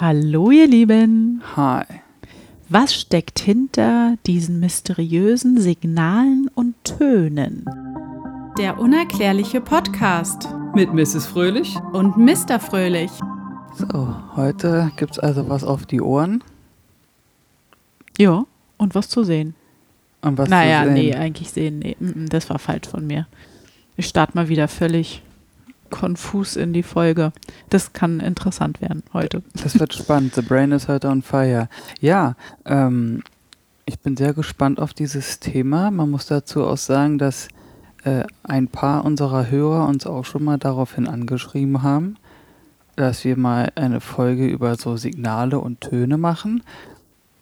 Hallo ihr Lieben. Hi. Was steckt hinter diesen mysteriösen Signalen und Tönen? Der unerklärliche Podcast Mit Mrs. Fröhlich. und Mr. Fröhlich. So, heute gibt's also was auf die Ohren Ja, und was zu sehen? und was naja, zu sehen. nee, eigentlich sehen, nee, das war falsch von mir. Ich starte mal wieder völlig konfus in die Folge. Das kann interessant werden heute. Das wird spannend. The brain is heute on fire. Ja, ähm, ich bin sehr gespannt auf dieses Thema. Man muss dazu auch sagen, dass äh, ein paar unserer Hörer uns auch schon mal daraufhin angeschrieben haben, dass wir mal eine Folge über so Signale und Töne machen.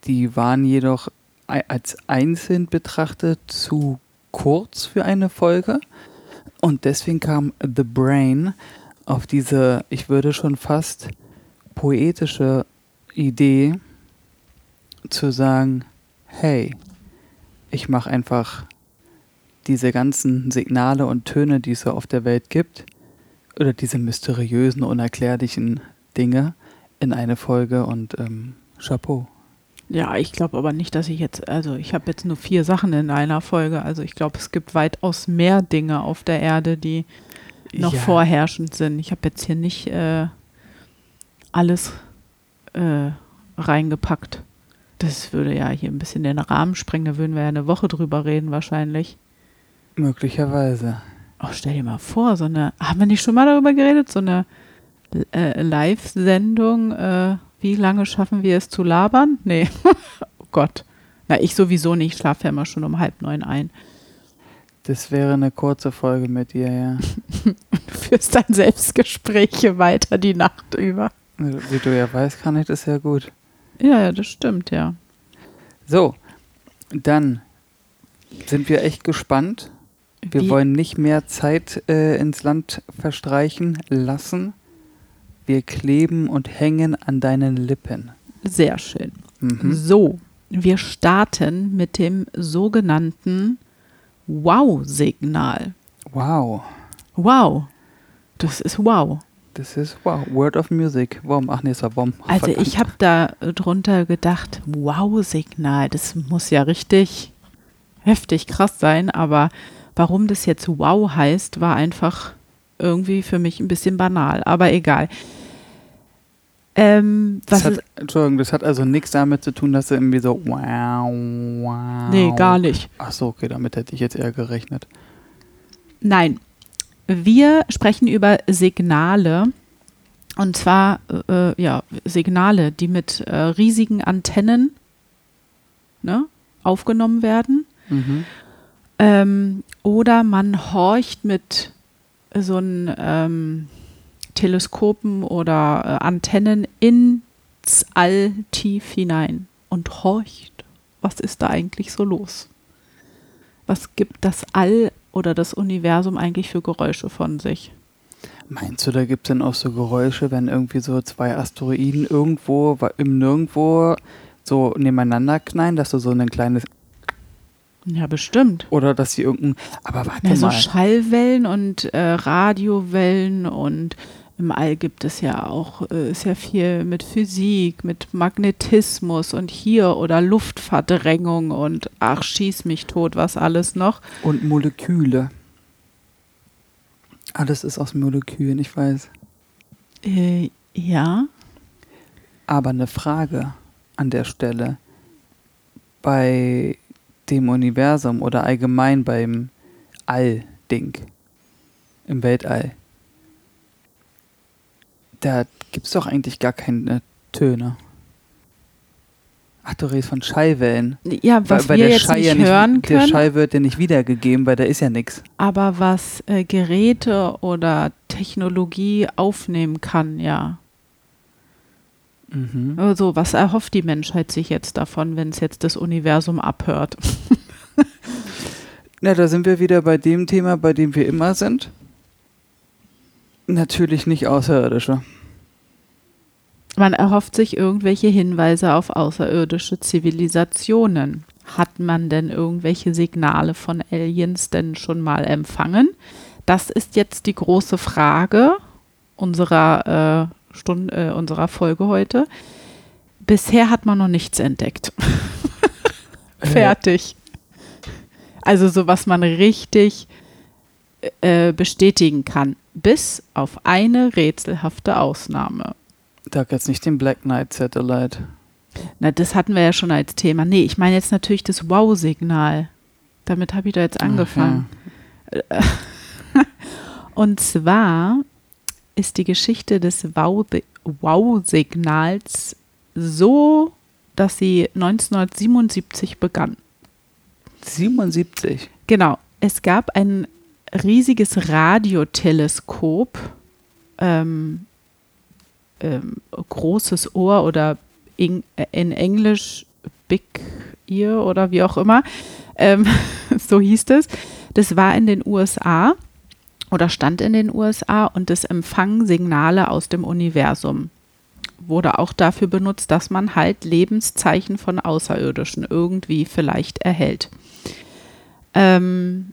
Die waren jedoch als einzeln betrachtet zu kurz für eine Folge. Und deswegen kam The Brain auf diese, ich würde schon fast poetische Idee zu sagen, hey, ich mache einfach diese ganzen Signale und Töne, die es so auf der Welt gibt, oder diese mysteriösen, unerklärlichen Dinge in eine Folge und ähm, Chapeau. Ja, ich glaube aber nicht, dass ich jetzt, also ich habe jetzt nur vier Sachen in einer Folge. Also ich glaube, es gibt weitaus mehr Dinge auf der Erde, die noch Ja. vorherrschend sind. Ich habe jetzt hier nicht äh, alles äh, reingepackt. Das würde ja hier ein bisschen den Rahmen sprengen. Da würden wir ja eine Woche drüber reden wahrscheinlich. Möglicherweise. Oh, stell dir mal vor, so eine, haben wir nicht schon mal darüber geredet? So eine äh, Live-Sendung, äh, wie lange schaffen wir es zu labern? Nee, oh Gott. Na, ich sowieso nicht, ich schlafe ja immer schon um halb neun ein. Das wäre eine kurze Folge mit dir, ja. Du führst dann Selbstgespräche weiter die Nacht über. Wie du ja weißt, kann ich das ja gut. Ja, ja, das stimmt, ja. So, dann sind wir echt gespannt. Wir Wie- wollen nicht mehr Zeit äh, ins Land verstreichen lassen. Wir kleben und hängen an deinen Lippen. Sehr schön. Mhm. So, wir starten mit dem sogenannten Wow-Signal. Wow, Wow. Das ist wow. das ist wow. Word of Music. Warum? Ach nee, es war Bomb. Also ich habe da drunter gedacht, wow-Signal, das muss ja richtig heftig krass sein, aber warum das jetzt wow heißt, war einfach irgendwie für mich ein bisschen banal, aber egal. Ähm, was Das hat, Entschuldigung, das hat also nichts damit zu tun, dass du irgendwie so wow, wow. nee, gar nicht. Ach so, okay, damit hätte ich jetzt eher gerechnet. Nein, wir sprechen über Signale und zwar äh, ja Signale, die mit äh, riesigen Antennen ne, aufgenommen werden. Mhm. Ähm, oder man horcht mit so einen ähm, Teleskopen oder äh, Antennen ins All tief hinein und horcht, was ist da eigentlich so los? Was gibt das All oder das Universum eigentlich für Geräusche von sich? Meinst du, da gibt es dann auch so Geräusche, wenn irgendwie so zwei Asteroiden irgendwo im Nirgendwo so nebeneinander knallen, dass du so ein kleines Ja, bestimmt. oder dass sie irgendein. Aber warte Ja, so mal. Schallwellen und äh, Radiowellen und im All gibt es ja auch äh, sehr viel mit Physik, mit Magnetismus und hier oder Luftverdrängung und ach, schieß mich tot, was alles noch. Und Moleküle. Alles ist aus Molekülen, ich weiß. Äh, ja, Aber eine Frage an der Stelle. Bei dem Universum oder allgemein beim All-Ding. Im Weltall. Da gibt es doch eigentlich gar keine Töne. Ach, du redest von Schallwellen. ja, was wir jetzt Schall nicht ja nicht, hören Der können, Schall wird ja nicht wiedergegeben, weil da ist ja nichts. aber was äh, Geräte oder Technologie aufnehmen kann, ja. Mhm. Also, was erhofft die Menschheit sich jetzt davon, wenn es jetzt das Universum abhört? Na, da sind wir wieder bei dem Thema, bei dem wir immer sind. Natürlich nicht Außerirdische. Man erhofft sich irgendwelche Hinweise auf außerirdische Zivilisationen. Hat man denn irgendwelche Signale von Aliens denn schon mal empfangen? Das ist jetzt die große Frage unserer äh, Stunde, äh, unserer Folge heute. Bisher hat man noch nichts entdeckt. Fertig. Also so, was man richtig äh, bestätigen kann. Bis auf eine rätselhafte Ausnahme. Da jetzt nicht den Black Knight Satellite. Na, das hatten wir ja schon als Thema. Nee, ich meine jetzt natürlich das Wow-Signal. Damit habe ich da jetzt angefangen. Und zwar ist die Geschichte des Wow-Signals so, dass sie 1977 begann. 77. Genau. Es gab ein riesiges Radioteleskop, ähm, ähm, großes Ohr oder in, in, Englisch Big Ear oder wie auch immer, ähm, so hieß es. Das war in den USA oder stand in den USA und das empfang Signale aus dem Universum. Wurde auch dafür benutzt, dass man halt Lebenszeichen von Außerirdischen irgendwie vielleicht erhält. Ähm,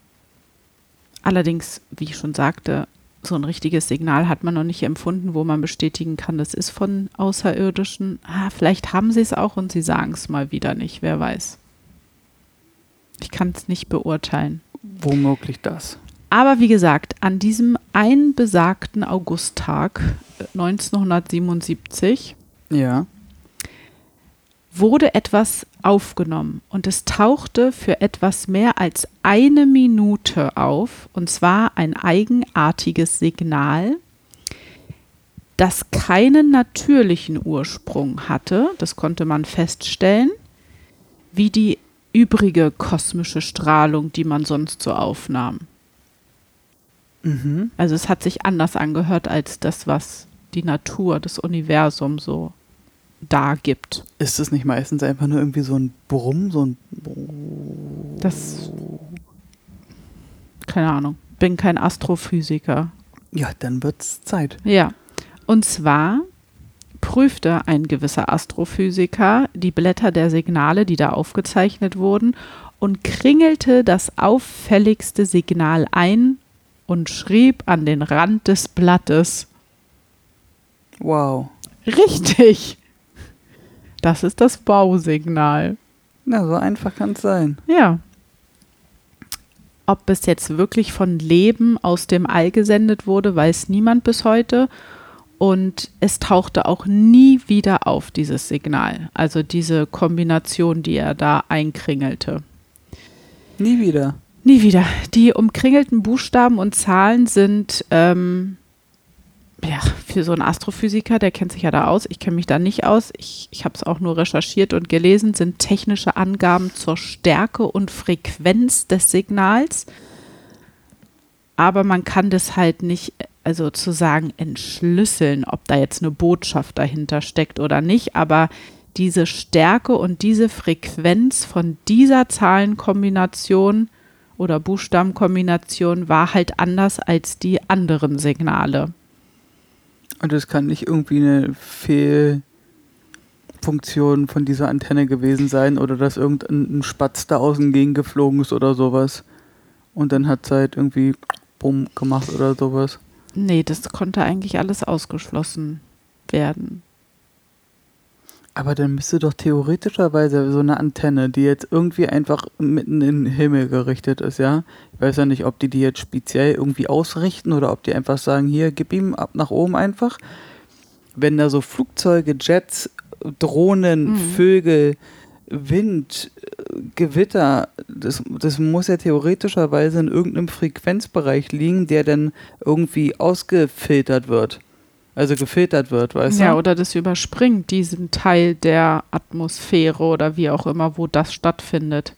allerdings, wie ich schon sagte, so ein richtiges Signal hat man noch nicht empfunden, wo man bestätigen kann, das ist von Außerirdischen. Ah, vielleicht haben sie es auch und sie sagen es mal wieder nicht, wer weiß. Ich kann es nicht beurteilen. Womöglich das. Aber wie gesagt, an diesem einen besagten Augusttag 1977 äh, ja. wurde etwas aufgenommen und es tauchte für etwas mehr als eine Minute auf, und zwar ein eigenartiges Signal, das keinen natürlichen Ursprung hatte, das konnte man feststellen, wie die übrige kosmische Strahlung, die man sonst so aufnahm. Mhm. Also es hat sich anders angehört als das, was die Natur, das Universum so da gibt. Ist es nicht meistens einfach nur irgendwie so ein Brumm, so ein Das keine Ahnung, bin kein Astrophysiker. Ja, dann wird's Zeit. Ja. Und zwar prüfte ein gewisser Astrophysiker die Blätter der Signale, die da aufgezeichnet wurden, und kringelte das auffälligste Signal ein und schrieb an den Rand des Blattes. Wow. Richtig. Das ist das Bausignal. Na, so einfach kann es sein. Ja. Ob es jetzt wirklich von Leben aus dem All gesendet wurde, weiß niemand bis heute. Und es tauchte auch nie wieder auf, dieses Signal. Also diese Kombination, die er da einkringelte. Nie wieder. Nie wieder. Die umkringelten Buchstaben und Zahlen sind ähm, ja, für so einen Astrophysiker, der kennt sich ja da aus, ich kenne mich da nicht aus, ich, ich habe es auch nur recherchiert und gelesen, sind technische Angaben zur Stärke und Frequenz des Signals. Aber man kann das halt nicht, also zu sagen, entschlüsseln, ob da jetzt eine Botschaft dahinter steckt oder nicht. Aber diese Stärke und diese Frequenz von dieser Zahlenkombination oder Buchstabenkombination war halt anders als die anderen Signale. Und es kann nicht irgendwie eine Fehlfunktion von dieser Antenne gewesen sein oder dass irgendein Spatz da außen gegen geflogen ist oder sowas. Und dann hat es halt irgendwie bumm gemacht oder sowas. Nee, das konnte eigentlich alles ausgeschlossen werden. Aber dann müsste doch theoretischerweise so eine Antenne, die jetzt irgendwie einfach mitten in den Himmel gerichtet ist, ja. Ich weiß ja nicht, ob die die jetzt speziell irgendwie ausrichten oder ob die einfach sagen, hier, gib ihm ab nach oben einfach. Wenn da so Flugzeuge, Jets, Drohnen, Mhm. Vögel, Wind, Gewitter, das, das muss ja theoretischerweise in irgendeinem Frequenzbereich liegen, der dann irgendwie ausgefiltert wird. Also gefiltert wird, weißt ja, du? oder das überspringt diesen Teil der Atmosphäre oder wie auch immer, wo das stattfindet.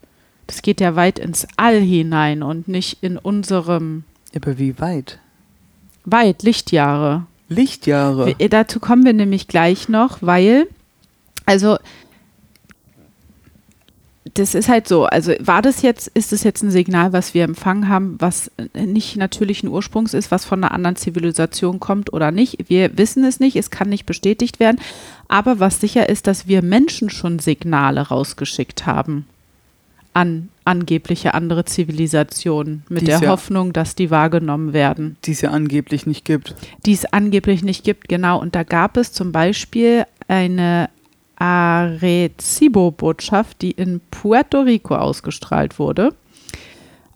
Das geht ja weit ins All hinein und nicht in unserem Aber wie weit? weit Lichtjahre. Lichtjahre. Wir, dazu kommen wir nämlich gleich noch, weil, also, das ist halt so, also war das jetzt, ist das jetzt ein Signal, was wir empfangen haben, was nicht natürlichen Ursprungs ist, was von einer anderen Zivilisation kommt oder nicht? Wir wissen es nicht, es kann nicht bestätigt werden, aber was sicher ist, dass wir Menschen schon Signale rausgeschickt haben an angebliche andere Zivilisation mit Die der ja- Hoffnung, dass die wahrgenommen werden. Die es ja angeblich nicht gibt. Die es angeblich nicht gibt, genau. Und da gab es zum Beispiel eine Arecibo-Botschaft, die in Puerto Rico ausgestrahlt wurde.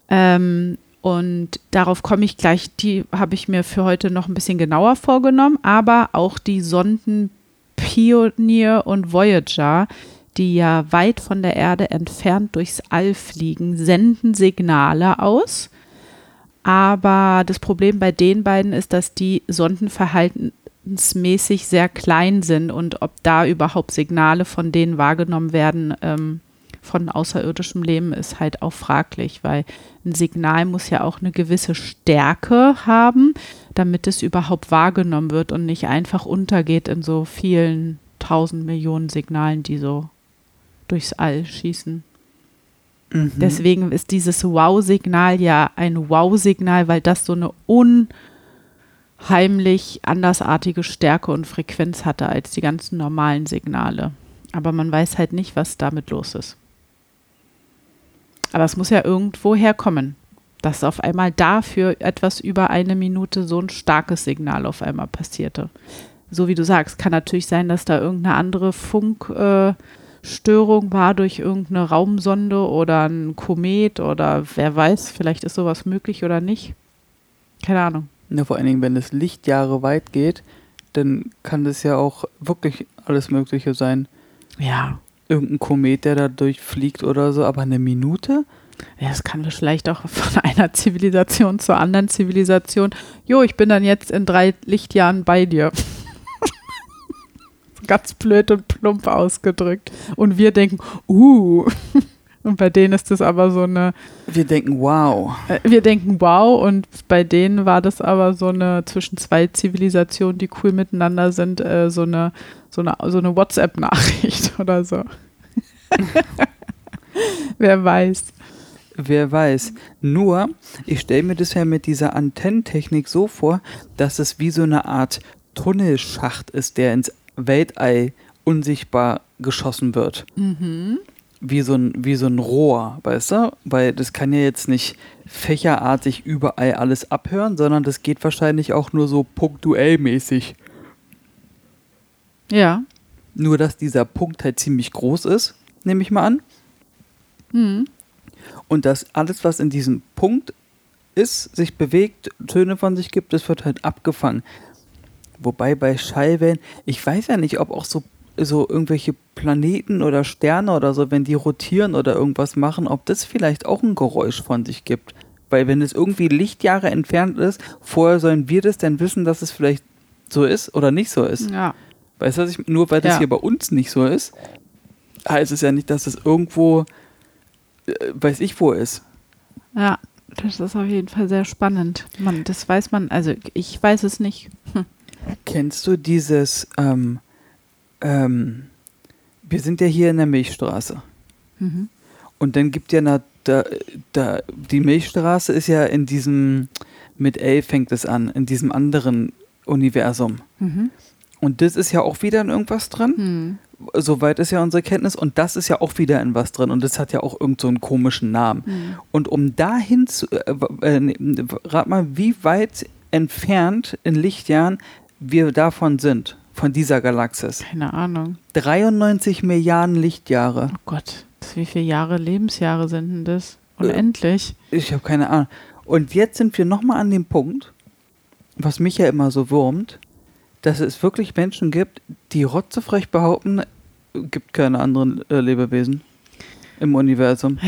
Ähm, und darauf komme ich gleich, die habe ich mir für heute noch ein bisschen genauer vorgenommen, aber auch die Sonden Pioneer und Voyager, die ja weit von der Erde entfernt durchs All fliegen, senden Signale aus. Aber das Problem bei den beiden ist, dass die Sonden verhaltensmäßig sehr klein sind und ob da überhaupt Signale von denen wahrgenommen werden ähm, von außerirdischem Leben ist halt auch fraglich, weil ein Signal muss ja auch eine gewisse Stärke haben, damit es überhaupt wahrgenommen wird und nicht einfach untergeht in so vielen tausend Millionen Signalen, die so durchs All schießen. Mhm. Deswegen ist dieses Wow-Signal ja ein Wow-Signal, weil das so eine unheimlich andersartige Stärke und Frequenz hatte als die ganzen normalen Signale. Aber man weiß halt nicht, was damit los ist. Aber es muss ja irgendwo herkommen, dass auf einmal dafür etwas über eine Minute so ein starkes Signal auf einmal passierte. So wie du sagst, kann natürlich sein, dass da irgendeine andere Funkstörung äh, war durch irgendeine Raumsonde oder ein Komet oder wer weiß, vielleicht ist sowas möglich oder nicht. Keine Ahnung. Ja, vor allen Dingen, wenn es Lichtjahre weit geht, dann kann das ja auch wirklich alles Mögliche sein. Ja. Irgendein Komet, der da durchfliegt oder so, aber eine Minute? Ja, das kann vielleicht auch von einer Zivilisation zur anderen Zivilisation. Jo, ich bin dann jetzt in drei Lichtjahren bei dir. Ganz blöd und plump ausgedrückt. Und wir denken, uh. Und bei denen ist das aber so eine, Wir denken, wow. äh, wir denken wow. Und bei denen war das aber so eine zwischen zwei Zivilisationen, die cool miteinander sind, äh, so eine, so eine, so eine WhatsApp-Nachricht oder so. Wer weiß. Wer weiß. Nur, ich stelle mir das ja mit dieser Antennentechnik so vor, dass es wie so eine Art Tunnelschacht ist, der ins Weltall unsichtbar geschossen wird. Wie, so ein, wie so ein Rohr, weißt du? Weil das kann ja jetzt nicht fächerartig überall alles abhören, sondern das geht wahrscheinlich auch nur so punktuell mäßig. Ja. Nur, dass dieser Punkt halt ziemlich groß ist, nehme ich mal an. Hm. Und dass alles, was in diesem Punkt ist, sich bewegt, Töne von sich gibt, das wird halt abgefangen. Wobei bei Schallwellen, ich weiß ja nicht, ob auch so, so irgendwelche Planeten oder Sterne oder so, wenn die rotieren oder irgendwas machen, ob das vielleicht auch ein Geräusch von sich gibt. Weil wenn es irgendwie Lichtjahre entfernt ist, vorher sollen wir das denn wissen, dass es vielleicht so ist oder nicht so ist. Ja. Weißt du, was ich, nur weil das Ja. hier bei uns nicht so ist, heißt es ja nicht, dass es irgendwo, äh, weiß ich wo ist. Ja, das ist auf jeden Fall sehr spannend. Man, das weiß man, also ich weiß es nicht. Hm. Kennst du dieses, ähm, ähm, wir sind ja hier in der Milchstraße. Mhm. Und dann gibt ja na, da, da, die Milchstraße ist ja in diesem, mit L fängt es an, in diesem anderen Universum. Mhm. Und das ist ja auch wieder in irgendwas dran. Hm. Soweit ist ja unsere Kenntnis. Und das ist ja auch wieder in was drin. Und das hat ja auch irgend so einen komischen Namen. Hm. Und um dahin zu, äh, äh, rat mal, wie weit entfernt in Lichtjahren wir davon sind, von dieser Galaxis. Keine Ahnung. 93 Milliarden Lichtjahre. Oh Gott, das- wie viele Jahre, Lebensjahre sind denn das? Unendlich. Ich habe keine Ahnung. Und jetzt sind wir nochmal an dem Punkt, was mich ja immer so wurmt, dass es wirklich Menschen gibt, die rotzefrech behaupten, gibt keine anderen äh, Lebewesen im Universum.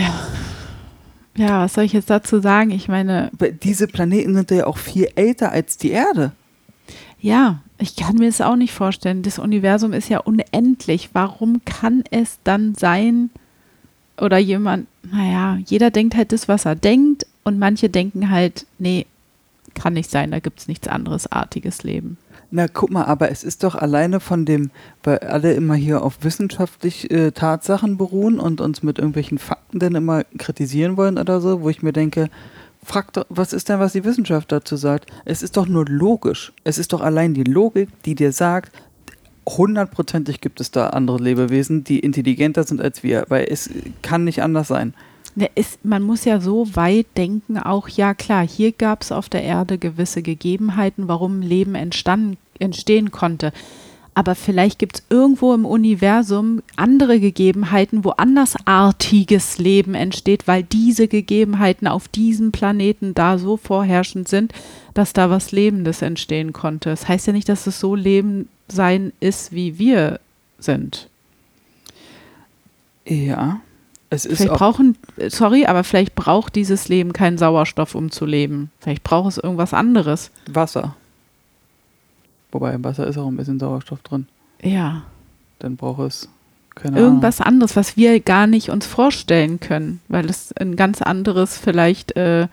Ja, was soll ich jetzt dazu sagen? Ich meine, Diese Planeten sind ja auch viel älter als die Erde. Ja, ich kann mir das auch nicht vorstellen. Das Universum ist ja unendlich. Warum kann es dann sein, oder jemand, naja, jeder denkt halt das, was er denkt, und manche denken halt, nee, kann nicht sein, da gibt es nichts anderes artiges Leben. Na, guck mal, aber es ist doch alleine von dem, weil alle immer hier auf wissenschaftlich äh, Tatsachen beruhen und uns mit irgendwelchen Fakten dann immer kritisieren wollen oder so, wo ich mir denke, frag doch, was ist denn, was die Wissenschaft dazu sagt? Es ist doch nur logisch. Es ist doch allein die Logik, die dir sagt, hundertprozentig gibt es da andere Lebewesen, die intelligenter sind als wir, weil es kann nicht anders sein. Ne, ist, man muss ja so weit denken, auch ja klar, hier gab es auf der Erde gewisse Gegebenheiten, warum Leben entstanden, entstehen konnte. Aber vielleicht gibt es irgendwo im Universum andere Gegebenheiten, wo andersartiges Leben entsteht, weil diese Gegebenheiten auf diesem Planeten da so vorherrschend sind, dass da was Lebendes entstehen konnte. Das heißt ja nicht, dass es so Leben sein ist, wie wir sind. Ja. Es ist Vielleicht auch, brauchen, sorry, aber vielleicht braucht dieses Leben keinen Sauerstoff, um zu leben. Vielleicht braucht es irgendwas anderes. Wasser. Wobei im Wasser ist auch ein bisschen Sauerstoff drin. Ja. Dann braucht es keine Irgendwas anderes, was wir gar nicht uns vorstellen können, weil es ein ganz anderes, vielleicht äh,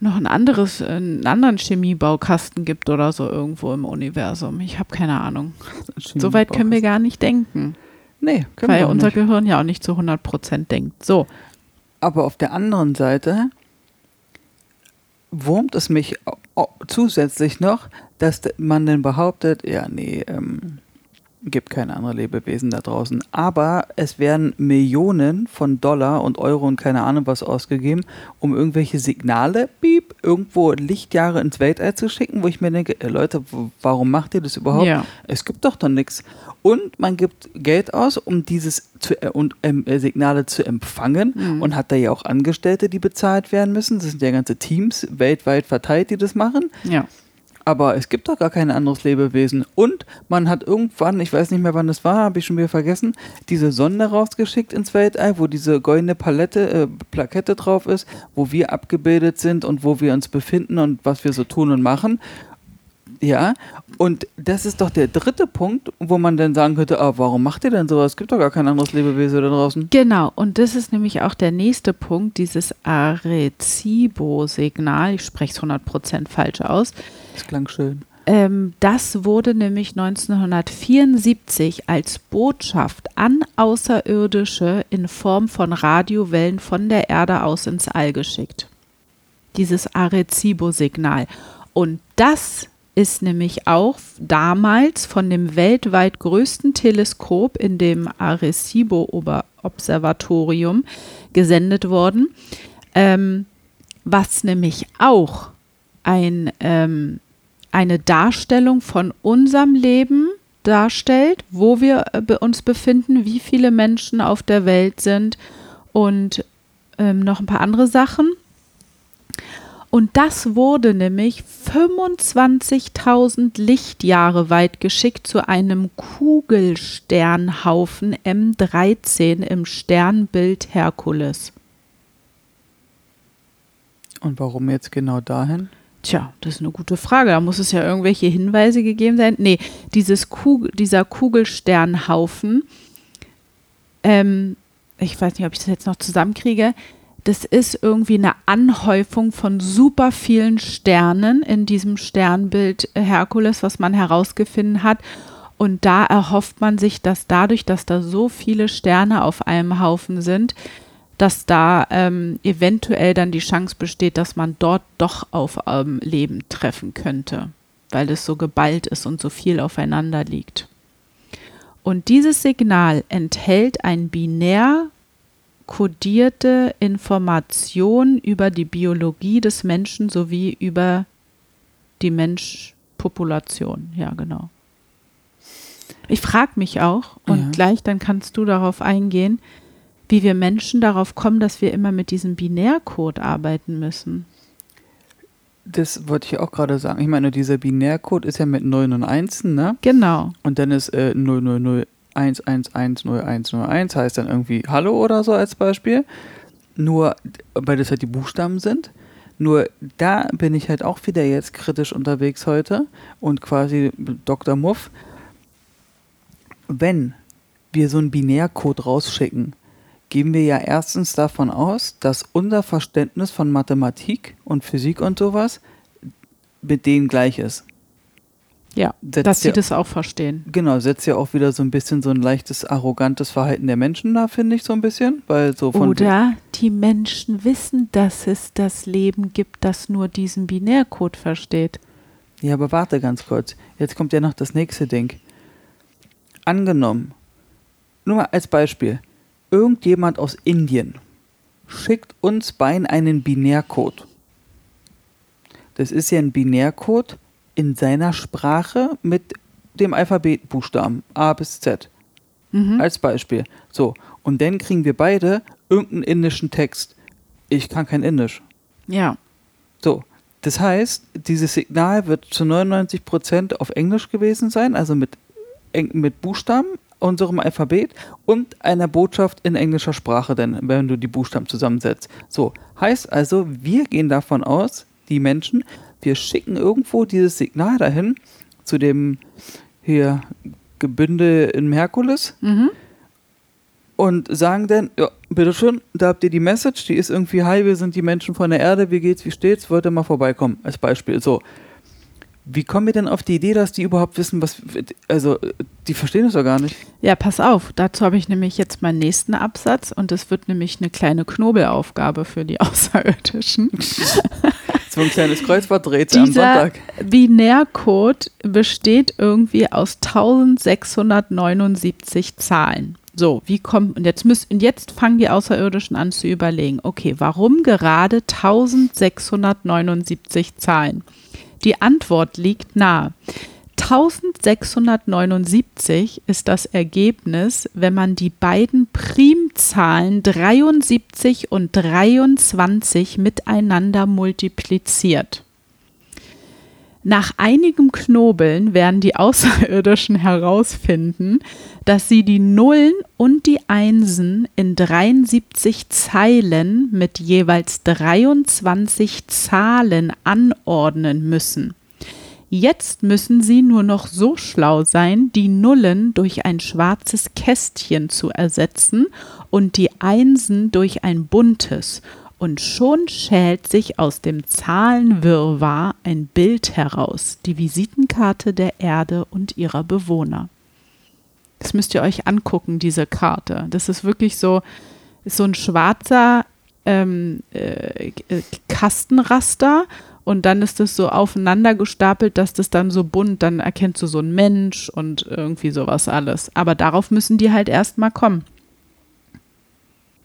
noch ein anderes, einen anderen Chemiebaukasten gibt oder so irgendwo im Universum. Ich habe keine Ahnung. Ahnung. So weit können wir gar nicht denken, Nee, können weil wir unser nicht. Gehirn ja auch nicht zu 100 Prozent denkt. So, Aber auf der anderen Seite wurmt es mich zusätzlich noch, dass man dann behauptet, ja, nee, ähm, gibt keine andere Lebewesen da draußen. Aber es werden Millionen von Dollar und Euro und keine Ahnung was ausgegeben, um irgendwelche Signale, piep, irgendwo Lichtjahre ins Weltall zu schicken, wo ich mir denke, äh, Leute, warum macht ihr das überhaupt? Ja. Es gibt doch dann nichts. Und man gibt Geld aus, um dieses zu, äh, und, ähm, äh, Signale zu empfangen Mhm. und hat da ja auch Angestellte, die bezahlt werden müssen. Das sind ja ganze Teams weltweit verteilt, die das machen. ja. Aber es gibt doch gar kein anderes Lebewesen. Und man hat irgendwann, ich weiß nicht mehr wann es war, habe ich schon wieder vergessen, diese Sonde rausgeschickt ins Weltall, wo diese goldene Palette, äh, Plakette drauf ist, wo wir abgebildet sind und wo wir uns befinden und was wir so tun und machen. Ja, und das ist doch der dritte Punkt, wo man dann sagen könnte, ah, warum macht ihr denn sowas? Es gibt doch gar kein anderes Lebewesen da draußen. Genau, und das ist nämlich auch der nächste Punkt, dieses Arecibo-Signal. Ich spreche es 100% falsch aus. Das klang schön. Ähm, das wurde nämlich 1974 als Botschaft an Außerirdische in Form von Radiowellen von der Erde aus ins All geschickt. Dieses Arecibo-Signal. Und das ist nämlich auch damals von dem weltweit größten Teleskop in dem Arecibo-Observatorium gesendet worden, ähm, was nämlich auch ein, ähm, eine Darstellung von unserem Leben darstellt, wo wir äh, uns befinden, wie viele Menschen auf der Welt sind und ähm, noch ein paar andere Sachen. Und das wurde nämlich 25.000 Lichtjahre weit geschickt zu einem Kugelsternhaufen M13 im Sternbild Herkules. Und warum jetzt genau dahin? Tja, das ist eine gute Frage. Da muss es ja irgendwelche Hinweise gegeben sein. Nee, dieses Kugel, dieser Kugelsternhaufen, ähm, ich weiß nicht, ob ich das jetzt noch zusammenkriege, das ist irgendwie eine Anhäufung von super vielen Sternen in diesem Sternbild Herkules, was man herausgefunden hat. Und da erhofft man sich, dass dadurch, dass da so viele Sterne auf einem Haufen sind, dass da ähm, eventuell dann die Chance besteht, dass man dort doch auf ähm, Leben treffen könnte, weil es so geballt ist und so viel aufeinander liegt. Und dieses Signal enthält ein binär kodierte Information über die Biologie des Menschen sowie über die Menschpopulation. Ja, genau. Ich frage mich auch, und Ja. gleich dann kannst du darauf eingehen, wie wir Menschen darauf kommen, dass wir immer mit diesem Binärcode arbeiten müssen. Das wollte ich auch gerade sagen. Ich meine, dieser Binärcode ist ja mit 9 und 1, ne? Genau. Und dann ist äh, 000110101 heißt dann irgendwie Hallo oder so als Beispiel. Nur, weil das halt die Buchstaben sind. Nur da bin ich halt auch wieder jetzt kritisch unterwegs heute und quasi Dr. Muff. Wenn wir so einen Binärcode rausschicken, gehen wir ja erstens davon aus, dass unser Verständnis von Mathematik und Physik und sowas mit denen gleich ist. Ja, dass sie ja- das auch verstehen. Genau, setzt ja auch wieder so ein bisschen so ein leichtes, arrogantes Verhalten der Menschen da, finde ich so ein bisschen. Weil so von Oder die Menschen wissen, dass es das Leben gibt, das nur diesen Binärcode versteht. Ja, aber warte ganz kurz. Jetzt kommt ja noch das nächste Ding. Angenommen, nur mal als Beispiel, irgendjemand aus Indien schickt uns Bein einen Binärcode. Das ist ja ein Binärcode in seiner Sprache mit dem Alphabetbuchstaben A bis Z. Mhm. Als Beispiel. So, und dann kriegen wir beide irgendeinen indischen Text. Ich kann kein Indisch. Ja. So, das heißt, dieses Signal wird zu 99% auf Englisch gewesen sein, also mit, mit Buchstaben, unserem Alphabet und einer Botschaft in englischer Sprache, denn wenn du die Buchstaben zusammensetzt. So, heißt also, wir gehen davon aus, die Menschen, wir schicken irgendwo dieses Signal dahin zu dem hier Gebünde in Herkules Mhm. und sagen dann, ja, bitteschön, da habt ihr die Message, die ist irgendwie, hi, wir sind die Menschen von der Erde, wie geht's, wie steht's, wollt ihr mal vorbeikommen, als Beispiel. So. Wie kommen wir denn auf die Idee, dass die überhaupt wissen, was, also, die verstehen es doch gar nicht. Ja, pass auf. Dazu habe ich nämlich jetzt meinen nächsten Absatz und es wird nämlich eine kleine Knobelaufgabe für die Außerirdischen. So ein kleines Kreuzworträtsel am Sonntag. Binärcode besteht irgendwie aus 1679 Zahlen. So, wie kommt, und jetzt müssen, und jetzt fangen die Außerirdischen an zu überlegen, okay, warum gerade 1679 Zahlen? Die Antwort liegt nahe. 1679 ist das Ergebnis, wenn man die beiden Primzahlen 73 und 23 miteinander multipliziert. Nach einigem Knobeln werden die Außerirdischen herausfinden, dass sie die Nullen und die Einsen in 73 Zeilen mit jeweils 23 Zahlen anordnen müssen. Jetzt müssen sie nur noch so schlau sein, die Nullen durch ein schwarzes Kästchen zu ersetzen und die Einsen durch ein buntes. Und schon schält sich aus dem Zahlenwirrwarr ein Bild heraus, die Visitenkarte der Erde und ihrer Bewohner. Das müsst ihr euch angucken, diese Karte. Das ist wirklich so, so ein schwarzer ähm, äh, äh, Kastenraster und dann ist das so aufeinander gestapelt, dass das dann so bunt, dann erkennst du so einen Mensch und irgendwie sowas alles. Aber darauf müssen die halt erstmal kommen.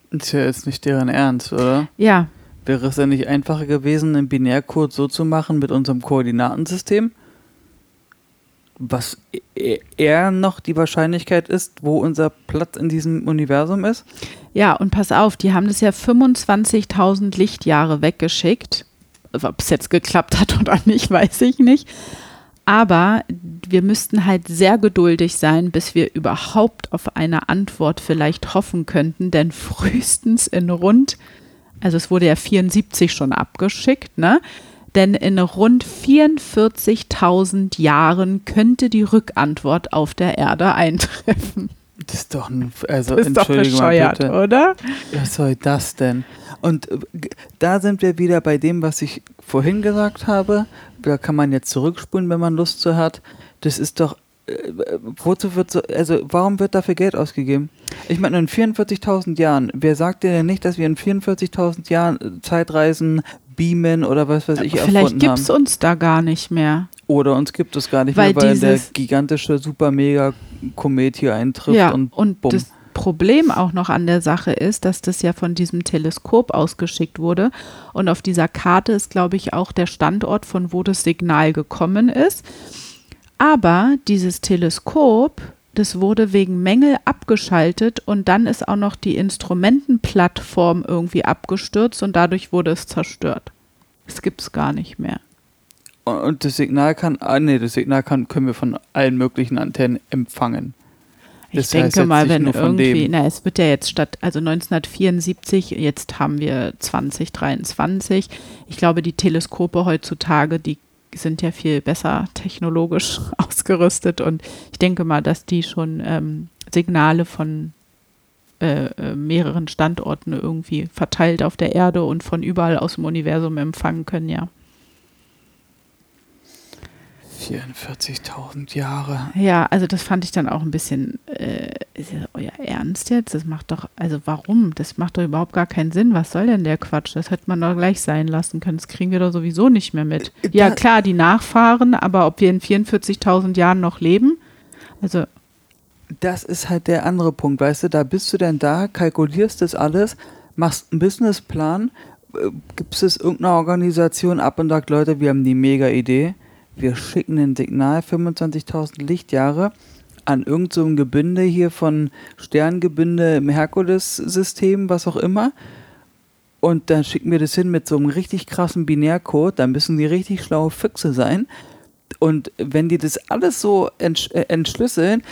Ist ja jetzt nicht deren Ernst, oder? Ja, Wäre es ja nicht einfacher gewesen, einen Binärcode so zu machen mit unserem Koordinatensystem? Was e- eher noch die Wahrscheinlichkeit ist, wo unser Platz in diesem Universum ist? ja, und pass auf, die haben das ja 25.000 Lichtjahre weggeschickt. Ob es jetzt geklappt hat oder nicht, weiß ich nicht. Aber wir müssten halt sehr geduldig sein, bis wir überhaupt auf eine Antwort vielleicht hoffen könnten, denn frühestens in rund, also es wurde ja 74 schon abgeschickt, ne? Denn in rund 44.000 Jahren könnte die Rückantwort auf der Erde eintreffen. Das ist doch ein, also Das ist doch mal bescheuert, bitte. oder? Was soll das denn? Und äh, da sind wir wieder bei dem, was ich vorhin gesagt habe. Da kann man jetzt zurückspulen, wenn man Lust zu hat. Das ist doch, äh, wozu wird so, also warum wird dafür Geld ausgegeben? Ich meine, in 44.000 Jahren, wer sagt dir denn nicht, dass wir in 44.000 Jahren äh, Zeitreisen, Beamen oder was weiß ich Vielleicht erfunden gibt es haben? uns da gar nicht mehr. Oder uns gibt es gar nicht Weil mehr, weil der gigantische Super-Mega-Komet hier eintrifft ja, und, und, bumm. das Problem auch noch an der Sache ist, dass das ja von diesem Teleskop ausgeschickt wurde. Und auf dieser Karte ist, glaube ich, auch der Standort, von wo das Signal gekommen ist. Aber dieses Teleskop, das wurde wegen Mängel abgeschaltet und dann ist auch noch die Instrumentenplattform irgendwie abgestürzt und dadurch wurde es zerstört. Es gibt es gar nicht mehr. Und das Signal kann, ah, nee, das Signal kann, können wir von allen möglichen Antennen empfangen. Ich Das heißt denke mal, wenn irgendwie, na, es wird ja jetzt statt, also 1974, jetzt haben wir 2023. Ich glaube, die Teleskope heutzutage, die sind ja viel besser technologisch ausgerüstet und ich denke mal, dass die schon ähm, Signale von äh, äh, mehreren Standorten irgendwie verteilt auf der Erde und von überall aus dem Universum empfangen können, ja. 44.000 Jahre. Ja, also das fand ich dann auch ein bisschen, äh, ist das euer Ernst jetzt? Das macht doch, also warum? Das macht doch überhaupt gar keinen Sinn. Was soll denn der Quatsch? Das hätte man doch gleich sein lassen können. Das kriegen wir doch sowieso nicht mehr mit. Äh, Ja, da- klar, die Nachfahren, aber ob wir in 44.000 Jahren noch leben? Also, Das ist halt der andere Punkt, weißt du, da bist du denn da, kalkulierst das alles, machst einen Businessplan, äh, gibt es irgendeine Organisation ab und sagt, Leute, wir haben die mega Idee, wir schicken ein Signal 25.000 Lichtjahre an irgendeinem so Gebinde hier von Sterngebinde im Herkules-System, was auch immer. Und dann schicken wir das hin mit so einem richtig krassen Binärcode. Da müssen die richtig schlaue Füchse sein. Und wenn die das alles so entsch äh, entschlüsseln,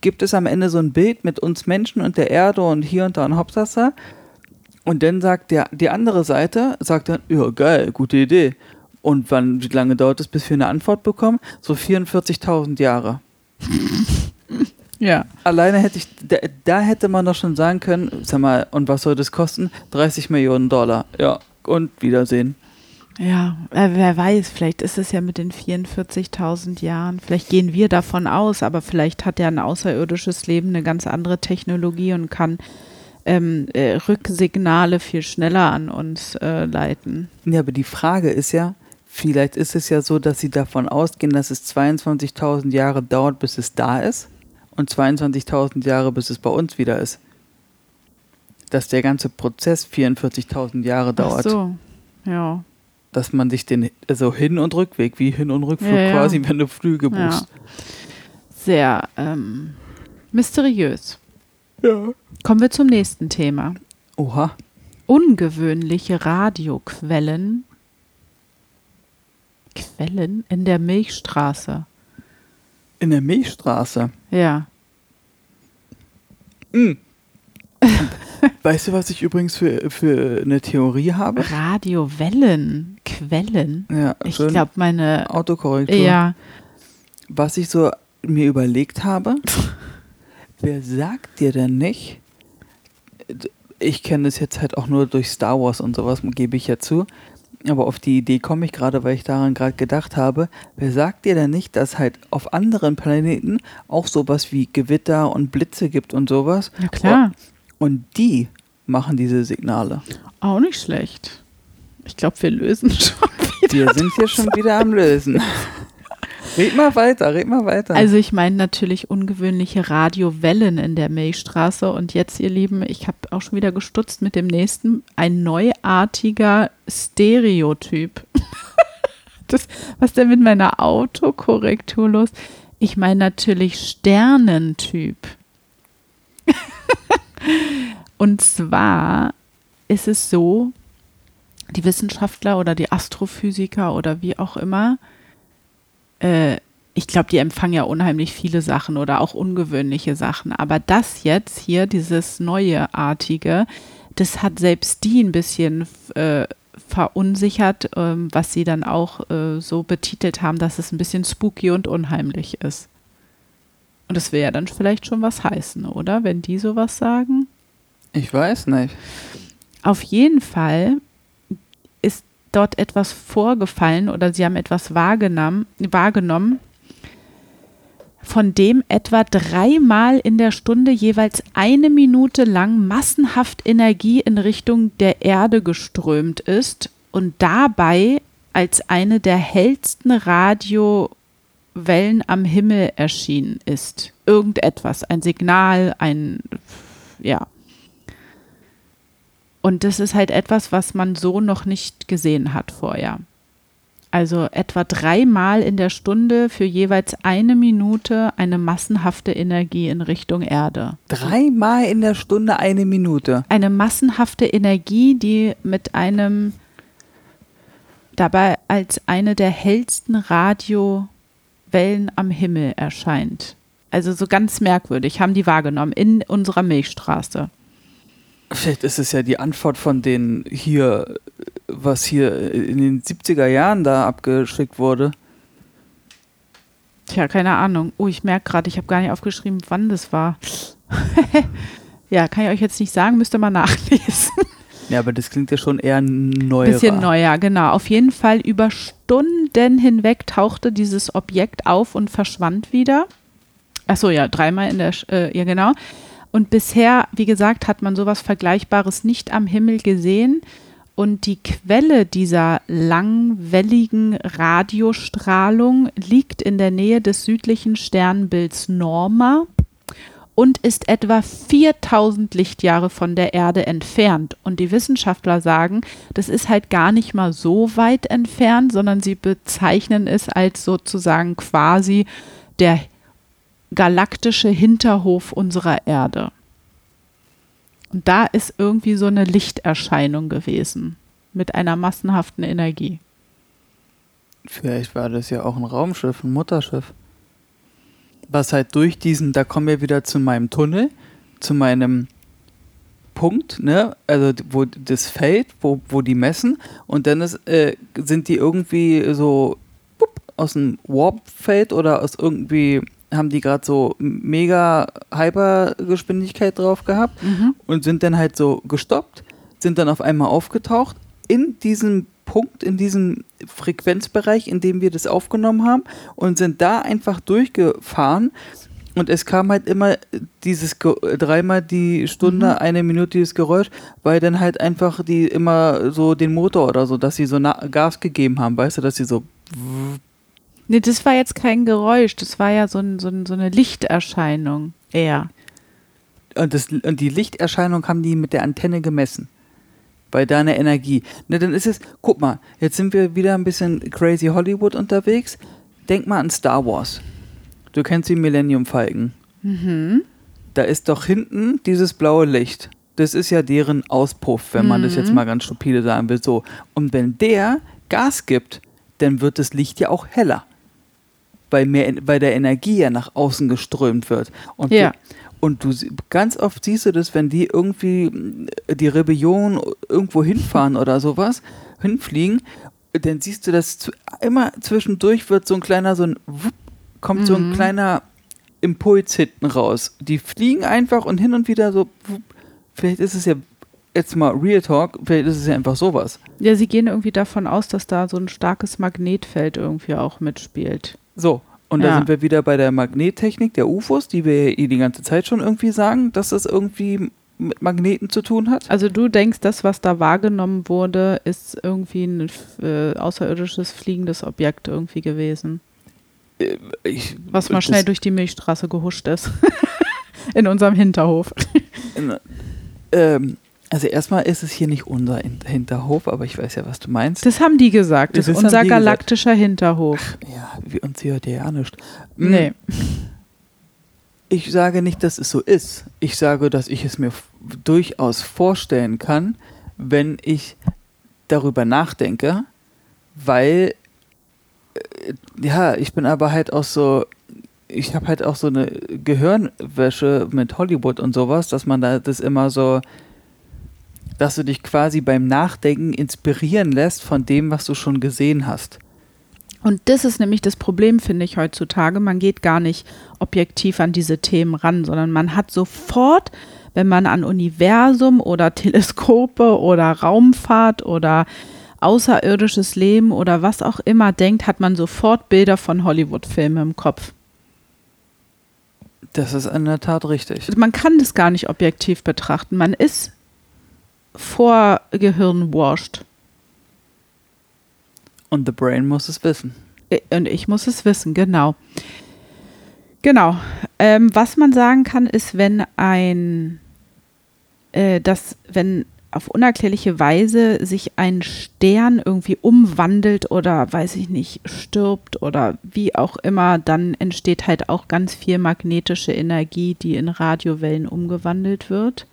gibt es am Ende so ein Bild mit uns Menschen und der Erde und hier und da und Hauptsache. Und dann sagt der, die andere Seite, sagt dann, ja geil, gute Idee. Und wann, wie lange dauert es, bis wir eine Antwort bekommen? So 44.000 Jahre. Ja. Alleine hätte ich, da, da, hätte man doch schon sagen können, sag mal, und was soll das kosten? 30 Millionen Dollar. Ja, und Wiedersehen. Ja, äh, wer weiß, vielleicht ist es ja mit den 44.000 Jahren, vielleicht gehen wir davon aus, aber vielleicht hat ja ein außerirdisches Leben eine ganz andere Technologie und kann ähm, äh, Rücksignale viel schneller an uns äh, leiten. Ja, aber die Frage ist ja, vielleicht ist es ja so, dass sie davon ausgehen, dass es 22.000 Jahre dauert, bis es da ist und 22.000 Jahre, bis es bei uns wieder ist. Dass der ganze Prozess 44.000 Jahre dauert. Ach so, ja. Dass man sich den, also Hin- und Rückweg, wie Hin- und Rückflug ja, quasi, ja. wenn du Flüge buchst. Ja. Sehr ähm, mysteriös. Ja. Kommen wir zum nächsten Thema. Oha. Ungewöhnliche Radioquellen. Quellen in der Milchstraße. In der Milchstraße? Ja. Mhm. weißt du, was ich übrigens für, für eine Theorie habe? Radiowellen, Quellen. Ja, ich glaube, meine Autokorrektur. Ja. Was ich so mir überlegt habe, wer sagt dir denn nicht? Ich kenne es jetzt halt auch nur durch Star Wars und sowas, gebe ich ja zu aber auf die Idee komme ich gerade, weil ich daran gerade gedacht habe. Wer sagt dir denn nicht, dass halt auf anderen Planeten auch sowas wie Gewitter und Blitze gibt und sowas? Ja, klar. Und die machen diese Signale. Auch nicht schlecht. Ich glaube, wir lösen schon wieder. Wir sind hier schon wieder am Lösen. Red mal weiter, red mal weiter. Also ich meine natürlich ungewöhnliche Radiowellen in der Milchstraße und jetzt, ihr Lieben, ich habe auch schon wieder gestutzt mit dem nächsten, ein neuartiger Stereotyp. das, was denn mit meiner Autokorrektur los? Ich meine natürlich Sternentyp. und zwar ist es so, die Wissenschaftler oder die Astrophysiker oder wie auch immer, äh, ich glaube, die empfangen ja unheimlich viele Sachen oder auch ungewöhnliche Sachen. Aber das jetzt hier, dieses Neueartige, das hat selbst die ein bisschen äh, verunsichert, ähm, was sie dann auch äh, so betitelt haben, dass es ein bisschen spooky und unheimlich ist. Und das will ja dann vielleicht schon was heißen, oder? Wenn die sowas sagen? Ich weiß nicht. Auf jeden Fall dort etwas vorgefallen oder sie haben etwas wahrgenommen, wahrgenommen von dem etwa dreimal in der Stunde jeweils eine Minute lang massenhaft Energie in Richtung der Erde geströmt ist und dabei als eine der hellsten Radiowellen am Himmel erschienen ist. Irgendetwas, ein Signal, ein, ja, und das ist halt etwas, was man so noch nicht gesehen hat vorher. Also etwa dreimal in der Stunde für jeweils eine Minute eine massenhafte Energie in Richtung Erde. Dreimal in der Stunde eine Minute. Eine massenhafte Energie, die mit einem dabei als eine der hellsten Radiowellen am Himmel erscheint. Also so ganz merkwürdig haben die wahrgenommen in unserer Milchstraße. Vielleicht ist es ja die Antwort von den hier, was hier in den 70er Jahren da abgeschickt wurde. Tja, keine Ahnung. Oh, ich merke gerade, ich habe gar nicht aufgeschrieben, wann das war. ja, kann ich euch jetzt nicht sagen, müsst ihr mal nachlesen. Ja, aber das klingt ja schon eher neuer. Bisschen neuer, genau. Auf jeden Fall über Stunden hinweg tauchte dieses Objekt auf und verschwand wieder. Achso, ja, dreimal in der, äh, ja genau. Und bisher, wie gesagt, hat man sowas Vergleichbares nicht am Himmel gesehen. Und die Quelle dieser langwelligen Radiostrahlung liegt in der Nähe des südlichen Sternbilds Norma und ist etwa 4000 Lichtjahre von der Erde entfernt. Und die Wissenschaftler sagen, das ist halt gar nicht mal so weit entfernt, sondern sie bezeichnen es als sozusagen quasi der galaktische Hinterhof unserer Erde. Und da ist irgendwie so eine Lichterscheinung gewesen mit einer massenhaften Energie. Vielleicht war das ja auch ein Raumschiff, ein Mutterschiff. Was halt durch diesen, da kommen wir wieder zu meinem Tunnel, zu meinem Punkt, ne? Also wo das Feld, wo, wo die messen und dann ist, äh, sind die irgendwie so bup, aus dem Warp-Feld oder aus irgendwie haben die gerade so mega Hypergeschwindigkeit drauf gehabt Mhm. und sind dann halt so gestoppt, sind dann auf einmal aufgetaucht in diesem Punkt, in diesem Frequenzbereich, in dem wir das aufgenommen haben und sind da einfach durchgefahren. Und es kam halt immer dieses dreimal die Stunde, Mhm. eine Minute dieses Geräusch, weil dann halt einfach die immer so den Motor oder so, dass sie so Gas gegeben haben, weißt du, dass sie so Nee, das war jetzt kein Geräusch, das war ja so, ein, so, ein, so eine Lichterscheinung eher. Und, das, und die Lichterscheinung haben die mit der Antenne gemessen. Bei deiner Energie. Ne, dann ist es, guck mal, jetzt sind wir wieder ein bisschen crazy Hollywood unterwegs. Denk mal an Star Wars. Du kennst die Millennium Falcon. Mhm. Da ist doch hinten dieses blaue Licht. Das ist ja deren Auspuff, wenn man das jetzt mal ganz stupide sagen will. So. Und wenn der Gas gibt, dann wird das Licht ja auch heller. Weil, mehr, weil der Energie ja nach außen geströmt wird. Und, Ja. du, und du ganz oft siehst du das, wenn die irgendwie äh, die Rebellion irgendwo hinfahren oder sowas, hinfliegen, dann siehst du das zu, immer zwischendurch wird so ein kleiner, so ein Wupp, kommt so ein kleiner Impuls hinten raus. Die fliegen einfach und hin und wieder so, wupp. vielleicht ist es ja jetzt mal Real Talk, vielleicht ist es ja einfach sowas. Ja, sie gehen irgendwie davon aus, dass da so ein starkes Magnetfeld irgendwie auch mitspielt. So. Und da Ja. sind wir wieder bei der Magnettechnik der UFOs, die wir ja eh die ganze Zeit schon irgendwie sagen, dass das irgendwie mit Magneten zu tun hat. Also du denkst, das, was da wahrgenommen wurde, ist irgendwie ein äh, außerirdisches fliegendes Objekt irgendwie gewesen, Ich, was mal schnell durch die Milchstraße gehuscht ist. In unserem Hinterhof. Ähm, also erstmal ist es hier nicht unser Hin- Hinterhof, aber ich weiß ja, was du meinst. Das haben die gesagt. Das, Das ist unser die gesagt. galaktischer Hinterhof. Ja, wie uns hier ja nicht. Mm, Nee. Ich sage nicht, dass es so ist. Ich sage, dass ich es mir durchaus vorstellen kann, wenn ich darüber nachdenke, weil äh, ja, ich bin aber halt auch so, ich habe halt auch so eine Gehirnwäsche mit Hollywood und sowas, dass man da das immer so, dass du dich quasi beim Nachdenken inspirieren lässt von dem, was du schon gesehen hast. Und das ist nämlich das Problem, finde ich, heutzutage. Man geht gar nicht objektiv an diese Themen ran, sondern man hat sofort, wenn man an Universum oder Teleskope oder Raumfahrt oder außerirdisches Leben oder was auch immer denkt, hat man sofort Bilder von Hollywood-Filmen im Kopf. Das ist in der Tat richtig. Also man kann das gar nicht objektiv betrachten. Man ist vor Gehirnwashed. Und The Brain muss es wissen. Und ich muss es wissen, genau. Genau. Ähm, was man sagen kann, ist, wenn ein, äh, dass, wenn auf unerklärliche Weise sich ein Stern irgendwie umwandelt oder, weiß ich nicht, stirbt oder wie auch immer, dann entsteht halt auch ganz viel magnetische Energie, die in Radiowellen umgewandelt wird.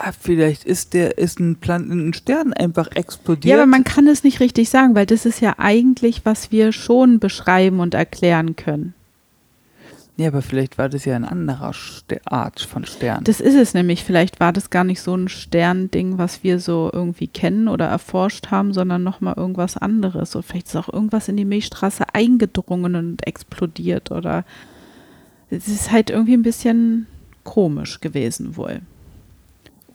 Ah, vielleicht ist der ist ein Plan ein Stern einfach explodiert. Ja, aber man kann es nicht richtig sagen, weil das ist ja eigentlich, was wir schon beschreiben und erklären können. ja, aber vielleicht war das ja eine andere Ster Art von Stern. Das ist es nämlich. Vielleicht war das gar nicht so ein Sternding, was wir so irgendwie kennen oder erforscht haben, sondern nochmal irgendwas anderes. Und vielleicht ist auch irgendwas in die Milchstraße eingedrungen und explodiert oder es ist halt irgendwie ein bisschen komisch gewesen wohl.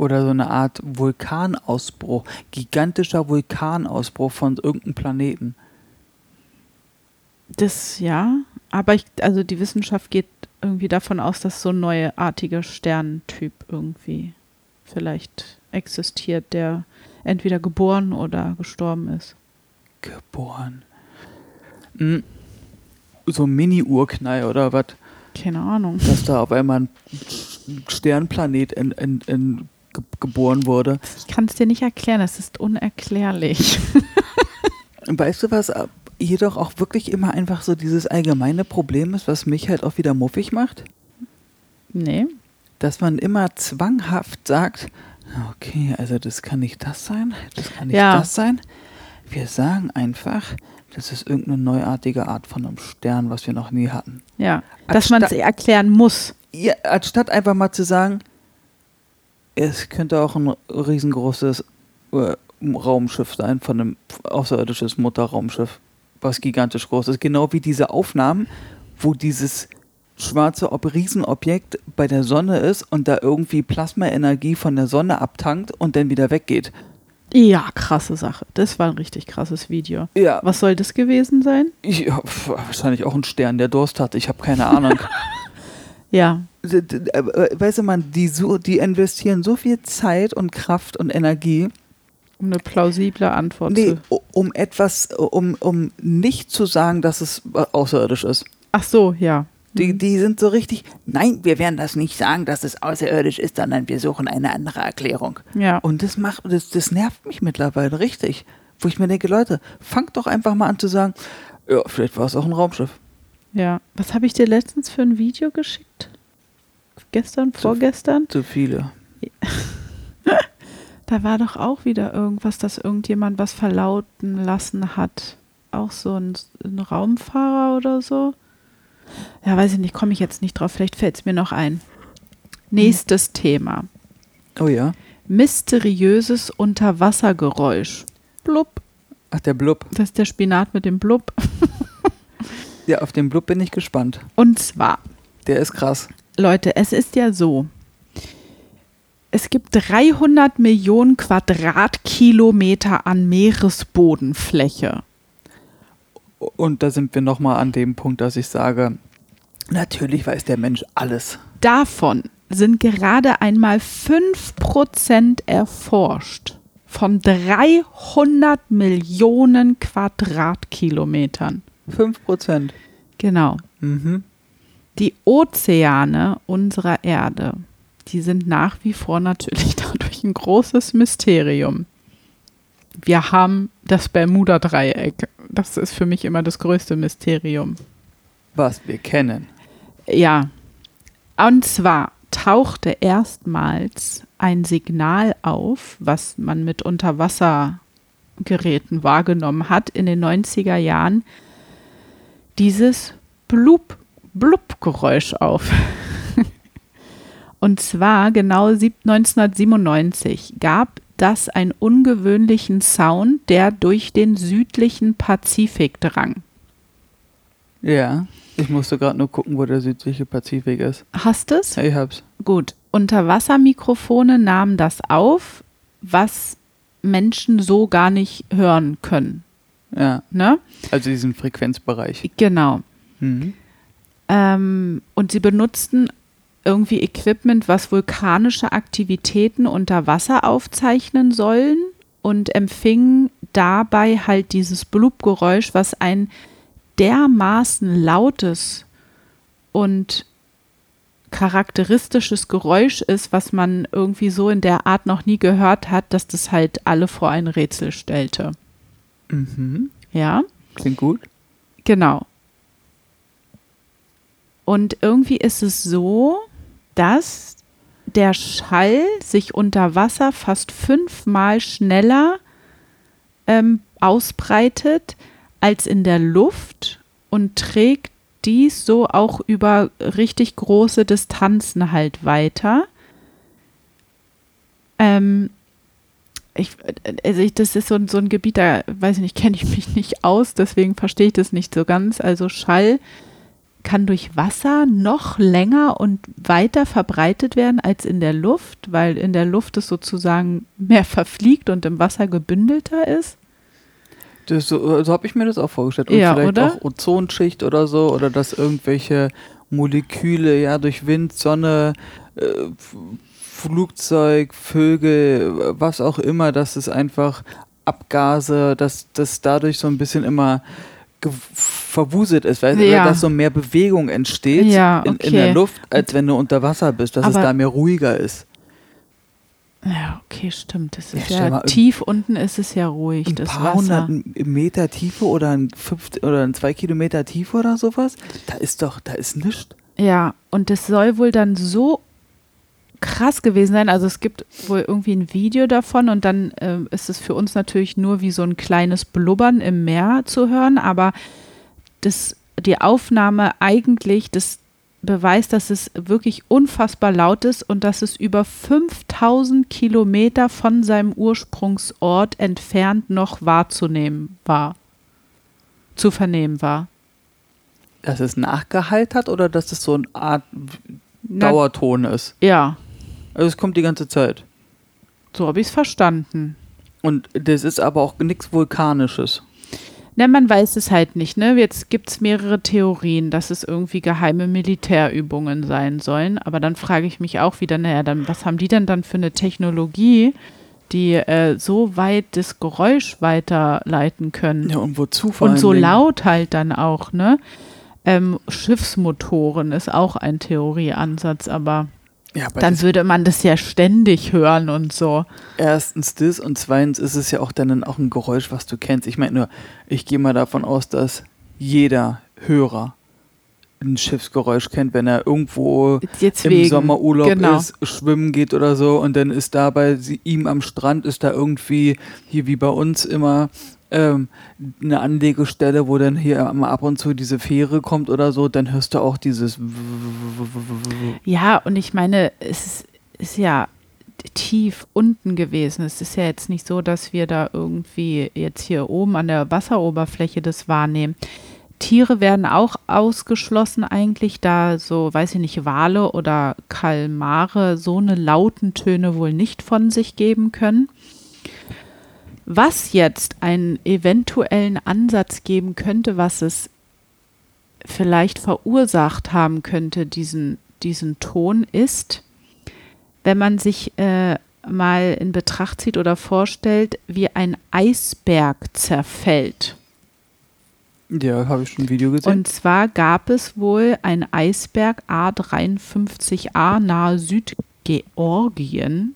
Oder so eine Art Vulkanausbruch, gigantischer Vulkanausbruch von irgendeinem Planeten. Das ja, aber ich, also die Wissenschaft geht irgendwie davon aus, dass so ein neuartiger Sterntyp irgendwie vielleicht existiert, der entweder geboren oder gestorben ist. Geboren. Hm. So ein Mini-Urknall oder was? Keine Ahnung. Dass da auf einmal ein Sternplanet in, in, in, ge geboren wurde. Ich kann es dir nicht erklären, es ist unerklärlich. Weißt du, was jedoch auch wirklich immer einfach so dieses allgemeine Problem ist, was mich halt auch wieder muffig macht? Nee. Dass man immer zwanghaft sagt, okay, also das kann nicht das sein, das kann nicht Ja. das sein. Wir sagen einfach, das ist irgendeine neuartige Art von einem Stern, was wir noch nie hatten. Ja. Dass man es erklären muss. Ja, anstatt einfach mal zu sagen, es könnte auch ein riesengroßes äh, Raumschiff sein, von einem außerirdisches Mutterraumschiff, was gigantisch groß ist. Genau wie diese Aufnahmen, wo dieses schwarze Ob Riesenobjekt bei der Sonne ist und da irgendwie Plasmaenergie von der Sonne abtankt und dann wieder weggeht. Ja, krasse Sache. Das war ein richtig krasses Video. Ja, Was soll das gewesen sein? ja pf, wahrscheinlich auch ein Stern, der Durst hat. Ich habe keine Ahnung. Ja. Äh, weißt du, man, die, so, die investieren so viel Zeit und Kraft und Energie, Um eine plausible Antwort nee, zu. um etwas, um, um nicht zu sagen, dass es äh, außerirdisch ist. Ach so, ja. Die, die sind so richtig, nein, wir werden das nicht sagen, dass es außerirdisch ist, sondern wir suchen eine andere Erklärung. Ja. Und das macht, das, das nervt mich mittlerweile richtig. Wo ich mir denke, Leute, fangt doch einfach mal an zu sagen, ja, vielleicht war es auch ein Raumschiff. Ja. Was habe ich dir letztens für ein Video geschickt? Gestern, vorgestern? Zu viele. Da war doch auch wieder irgendwas, dass irgendjemand was verlauten lassen hat. Auch so ein, ein Raumfahrer oder so. Ja, weiß ich nicht, komme ich jetzt nicht drauf. Vielleicht fällt es mir noch ein. Nächstes Thema. Oh ja. Mysteriöses Unterwassergeräusch. Blub. Ach, der Blub. Das ist der Spinat mit dem Blub. Ja, auf den Blub bin ich gespannt. Und zwar, Der ist krass. Leute, es ist ja so. Es gibt 300 Millionen Quadratkilometer an Meeresbodenfläche. Und da sind wir nochmal an dem Punkt, dass ich sage, natürlich weiß der Mensch alles. Davon sind gerade einmal 5% erforscht. Von 300 Millionen Quadratkilometern. Fünf Prozent. Genau. Mhm. Die Ozeane unserer Erde, die sind nach wie vor natürlich dadurch ein großes Mysterium. Wir haben das Bermuda-Dreieck. Das ist für mich immer das größte Mysterium. Was wir kennen. Ja. Und zwar tauchte erstmals ein Signal auf, was man mit Unterwassergeräten wahrgenommen hat in den 90er Jahren, dieses Blub, Blub-Geräusch auf. Und zwar genau sieb- 1997 gab das einen ungewöhnlichen Sound, der durch den südlichen Pazifik drang. Ja. Ich musste gerade nur gucken, wo der südliche Pazifik ist. Hast es? Ich hab's. Gut, Unterwassermikrofone nahmen das auf, was Menschen so gar nicht hören können. Ja. Ne? Also diesen Frequenzbereich. Genau. Mhm. Ähm, und sie benutzten irgendwie Equipment, was vulkanische Aktivitäten unter Wasser aufzeichnen sollen und empfingen dabei halt dieses Blubgeräusch, was ein dermaßen lautes und charakteristisches Geräusch ist, was man irgendwie so in der Art noch nie gehört hat, dass das halt alle vor ein Rätsel stellte. Mhm. Ja? Klingt gut. Genau. Und irgendwie ist es so, dass der Schall sich unter Wasser fast fünfmal schneller ähm, ausbreitet als in der Luft und trägt dies so auch über richtig große Distanzen halt weiter. Ähm, ich, also ich, das ist so, ein- so ein Gebiet, da weiß ich nicht, kenne ich mich nicht aus, deswegen verstehe ich das nicht so ganz. Also Schall kann durch Wasser noch länger und weiter verbreitet werden als in der Luft, weil in der Luft es sozusagen mehr verfliegt und im Wasser gebündelter ist. Das, so so habe ich mir das auch vorgestellt. Und Ja, vielleicht oder? auch Ozonschicht oder so. Oder dass irgendwelche Moleküle ja durch Wind, Sonne, äh, Flugzeug, Vögel, was auch immer, dass es einfach Abgase, dass das dadurch so ein bisschen immer verwuselt ist, weil Ja. dass so mehr Bewegung entsteht Ja, in, in okay. der Luft, als wenn du unter Wasser bist, dass es Aber- da mehr ruhiger ist. Ja, okay, stimmt. Das ist Ja, ja, tief unten ist es ja ruhig, Ein das paar Wasser. hundert Meter Tiefe oder ein, fünf, oder ein zwei Kilometer Tiefe oder sowas, da ist doch, da ist nichts. Ja, und das soll wohl dann so krass gewesen sein. Also es gibt wohl irgendwie ein Video davon und dann ähm, ist es für uns natürlich nur wie so ein kleines Blubbern im Meer zu hören, aber das, die Aufnahme eigentlich, das beweist, dass es wirklich unfassbar laut ist und dass es über 5000 Kilometer von seinem Ursprungsort entfernt noch wahrzunehmen war. Zu vernehmen war. Dass es Nachgehalt hat oder dass es so eine Art Dauerton ist. Ja, Also es kommt die ganze Zeit. so habe ich es verstanden. Und das ist aber auch nichts Vulkanisches. Na, man weiß es halt nicht, ne? Jetzt gibt es mehrere Theorien, dass es irgendwie geheime Militärübungen sein sollen. Aber dann frage ich mich auch wieder, naja, dann, was haben die denn dann für eine Technologie, die äh, so weit das Geräusch weiterleiten können? Ja, und wozu vor Und so laut halt dann auch, ne? Ähm, Schiffsmotoren ist auch ein Theorieansatz, aber Ja, dann würde man das ja ständig hören und so. erstens das und zweitens ist es ja auch dann auch ein Geräusch, was du kennst. Ich meine nur, ich gehe mal davon aus, dass jeder Hörer ein Schiffsgeräusch kennt, wenn er irgendwo Jetzt im wegen, Sommerurlaub genau. ist, schwimmen geht oder so und dann ist da bei sie, ihm am Strand ist da irgendwie, hier wie bei uns immer, ähm, eine Anlegestelle, wo dann hier ab und zu diese Fähre kommt oder so, dann hörst du auch dieses Ja, und ich meine, es ist, ist ja tief unten gewesen. Es ist ja jetzt nicht so, dass wir da irgendwie jetzt hier oben an der Wasseroberfläche das wahrnehmen. Tiere werden auch ausgeschlossen eigentlich, da so, weiß ich nicht, Wale oder Kalmare so eine lauten Töne wohl nicht von sich geben können. Was jetzt einen eventuellen Ansatz geben könnte, was es vielleicht verursacht haben könnte, diesen, diesen Ton, ist, wenn man sich äh, mal in Betracht zieht oder vorstellt, wie ein Eisberg zerfällt. Ja, habe ich schon ein Video gesehen. Und zwar gab es wohl ein Eisberg A53A nahe Südgeorgien,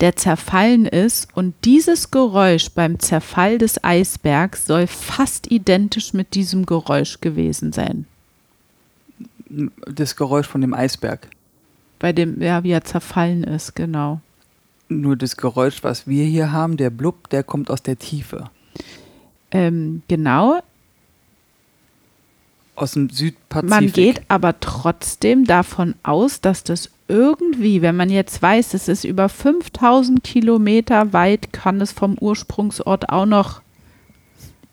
der zerfallen ist. Und dieses Geräusch beim Zerfall des Eisbergs soll fast identisch mit diesem Geräusch gewesen sein. das Geräusch von dem Eisberg. Bei dem, ja, wie er zerfallen ist, genau. Nur das Geräusch, was wir hier haben, der Blub, der kommt aus der Tiefe. Ähm, genau. Aus dem Südpazifik. Man geht aber trotzdem davon aus, dass das irgendwie, wenn man jetzt weiß, es ist über 5000 Kilometer weit, kann es vom Ursprungsort auch noch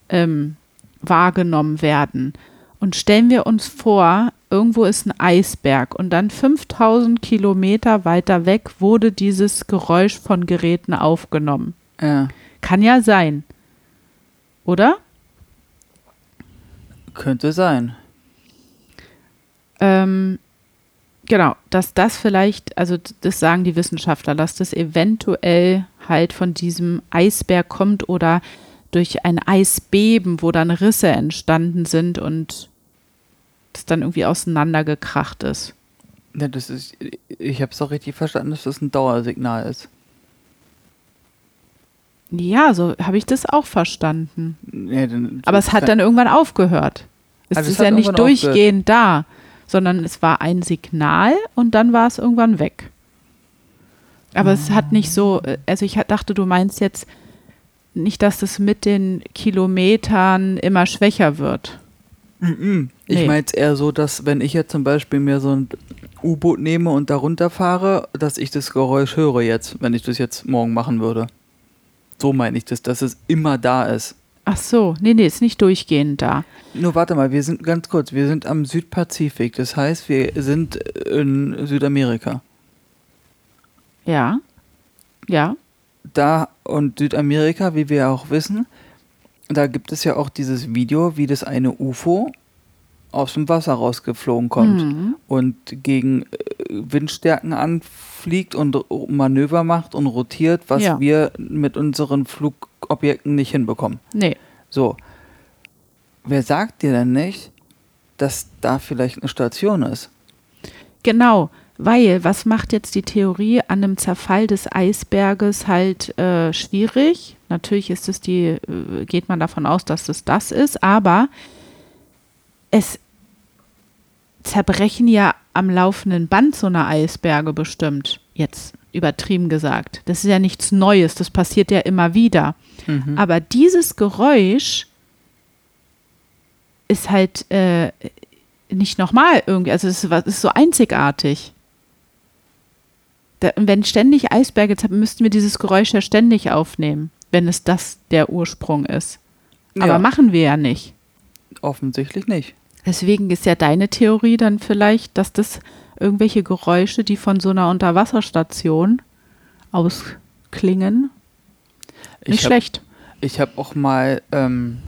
ähm, wahrgenommen werden. Und stellen wir uns vor, irgendwo ist ein Eisberg und dann 5000 Kilometer weiter weg wurde dieses Geräusch von Geräten aufgenommen. Ja, Kann ja sein. Oder? könnte sein. Ähm, genau, dass das vielleicht, also das sagen die Wissenschaftler, dass das eventuell halt von diesem Eisberg kommt oder durch ein Eisbeben, wo dann Risse entstanden sind und das dann irgendwie auseinandergekracht ist. Ja, das ist, ich habe es doch richtig verstanden, dass das ein Dauersignal ist. Ja, so habe ich das auch verstanden. Ja, dann, Aber es hat dann irgendwann aufgehört. Es Also es ist hat ja nicht irgendwann aufgehört. durchgehend da, sondern es war ein Signal und dann war es irgendwann weg. Aber es hat nicht so, äh, also ich dachte, du meinst jetzt nicht, dass das mit den Kilometern immer schwächer wird. Mhm. Ich Nee. meine jetzt eher so, dass wenn ich jetzt zum Beispiel mir so ein U-Boot nehme und da runterfahre, dass ich das Geräusch höre jetzt, wenn ich das jetzt morgen machen würde. So meine ich das, dass es immer da ist. Ach so, nee, nee, ist nicht durchgehend da. Nur warte mal, wir sind ganz kurz, wir sind am Südpazifik, das heißt, wir sind in Südamerika. Ja. Ja. Da und Südamerika, wie wir auch wissen, da gibt es ja auch dieses Video, wie das eine UFO aus dem Wasser rausgeflogen kommt Mhm. und gegen äh, Windstärken anfliegt und Manöver macht und rotiert, was Ja. wir mit unseren Flugobjekten nicht hinbekommen. Nee. So. wer sagt dir denn nicht, dass da vielleicht eine Station ist? Genau, weil was macht jetzt die Theorie an einem Zerfall des Eisberges halt äh, schwierig? Natürlich ist es die, äh, geht man davon aus, dass es das ist, aber es zerbrechen ja am laufenden Band so eine Eisberge bestimmt. Jetzt übertrieben gesagt. Das ist ja nichts Neues, das passiert ja immer wieder. Mhm. Aber dieses Geräusch ist halt äh, nicht nochmal irgendwie, also es ist, was- ist so einzigartig. Da, und wenn ständig Eisberge, müssten wir dieses Geräusch ja ständig aufnehmen, wenn es das der Ursprung ist. Aber Ja. machen wir ja nicht. Offensichtlich nicht. Deswegen ist ja deine Theorie dann vielleicht, dass das irgendwelche Geräusche, die von so einer Unterwasserstation ausklingen, nicht Ich hab- schlecht. Ich habe auch mal ähm,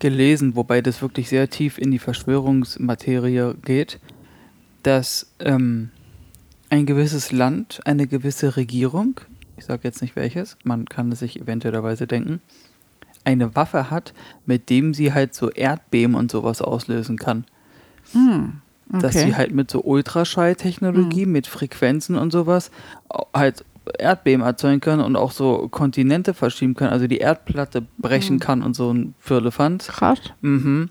gelesen, wobei das wirklich sehr tief in die Verschwörungsmaterie geht, dass ähm, ein gewisses Land, eine gewisse Regierung, ich sage jetzt nicht welches, man kann es sich eventuellerweise denken, eine Waffe hat, mit dem sie halt so Erdbeben und sowas auslösen kann. Hm, Dass okay. sie halt mit so Ultraschalltechnologie, mit Frequenzen und sowas halt Erdbeben erzeugen können und auch so Kontinente verschieben können, also die Erdplatte brechen Mhm. kann und so ein Firlefanz. Krass. Mhm.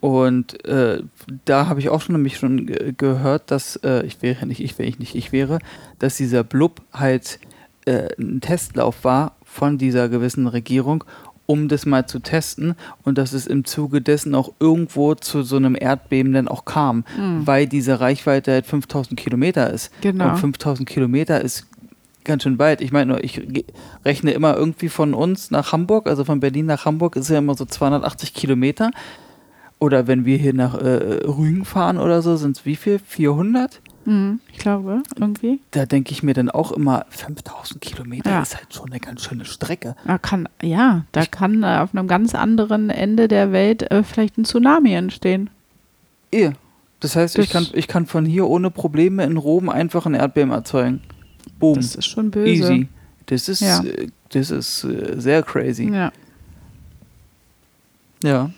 Und äh, da habe ich auch schon nämlich schon ge- gehört, dass äh, ich wäre nicht, ich wäre ich nicht, ich wäre, dass dieser Blub halt äh, ein Testlauf war von dieser gewissen Regierung, um das mal zu testen und dass es im Zuge dessen auch irgendwo zu so einem Erdbeben dann auch kam, Mhm. weil diese Reichweite halt 5000 Kilometer ist. Genau. Und 5000 Kilometer ist ganz schön weit. Ich meine, ich rechne immer irgendwie von uns nach Hamburg, also von Berlin nach Hamburg ist ja immer so 280 Kilometer. Oder wenn wir hier nach äh, Rügen fahren oder so, sind es wie viel? 400? Hm, ich glaube, irgendwie. Da denke ich mir dann auch immer, 5000 Kilometer Ja. ist halt schon eine ganz schöne Strecke. Da kann, ja, da kann äh, auf einem ganz anderen Ende der Welt äh, vielleicht ein Tsunami entstehen. Eh. Das heißt, ich, Das- kann, ich kann von hier ohne Probleme in Rom einfach ein Erdbeben erzeugen. Boom. Das ist schon böse. Easy. Das ist, Ja. äh, das ist äh, sehr crazy. Ja. Ja.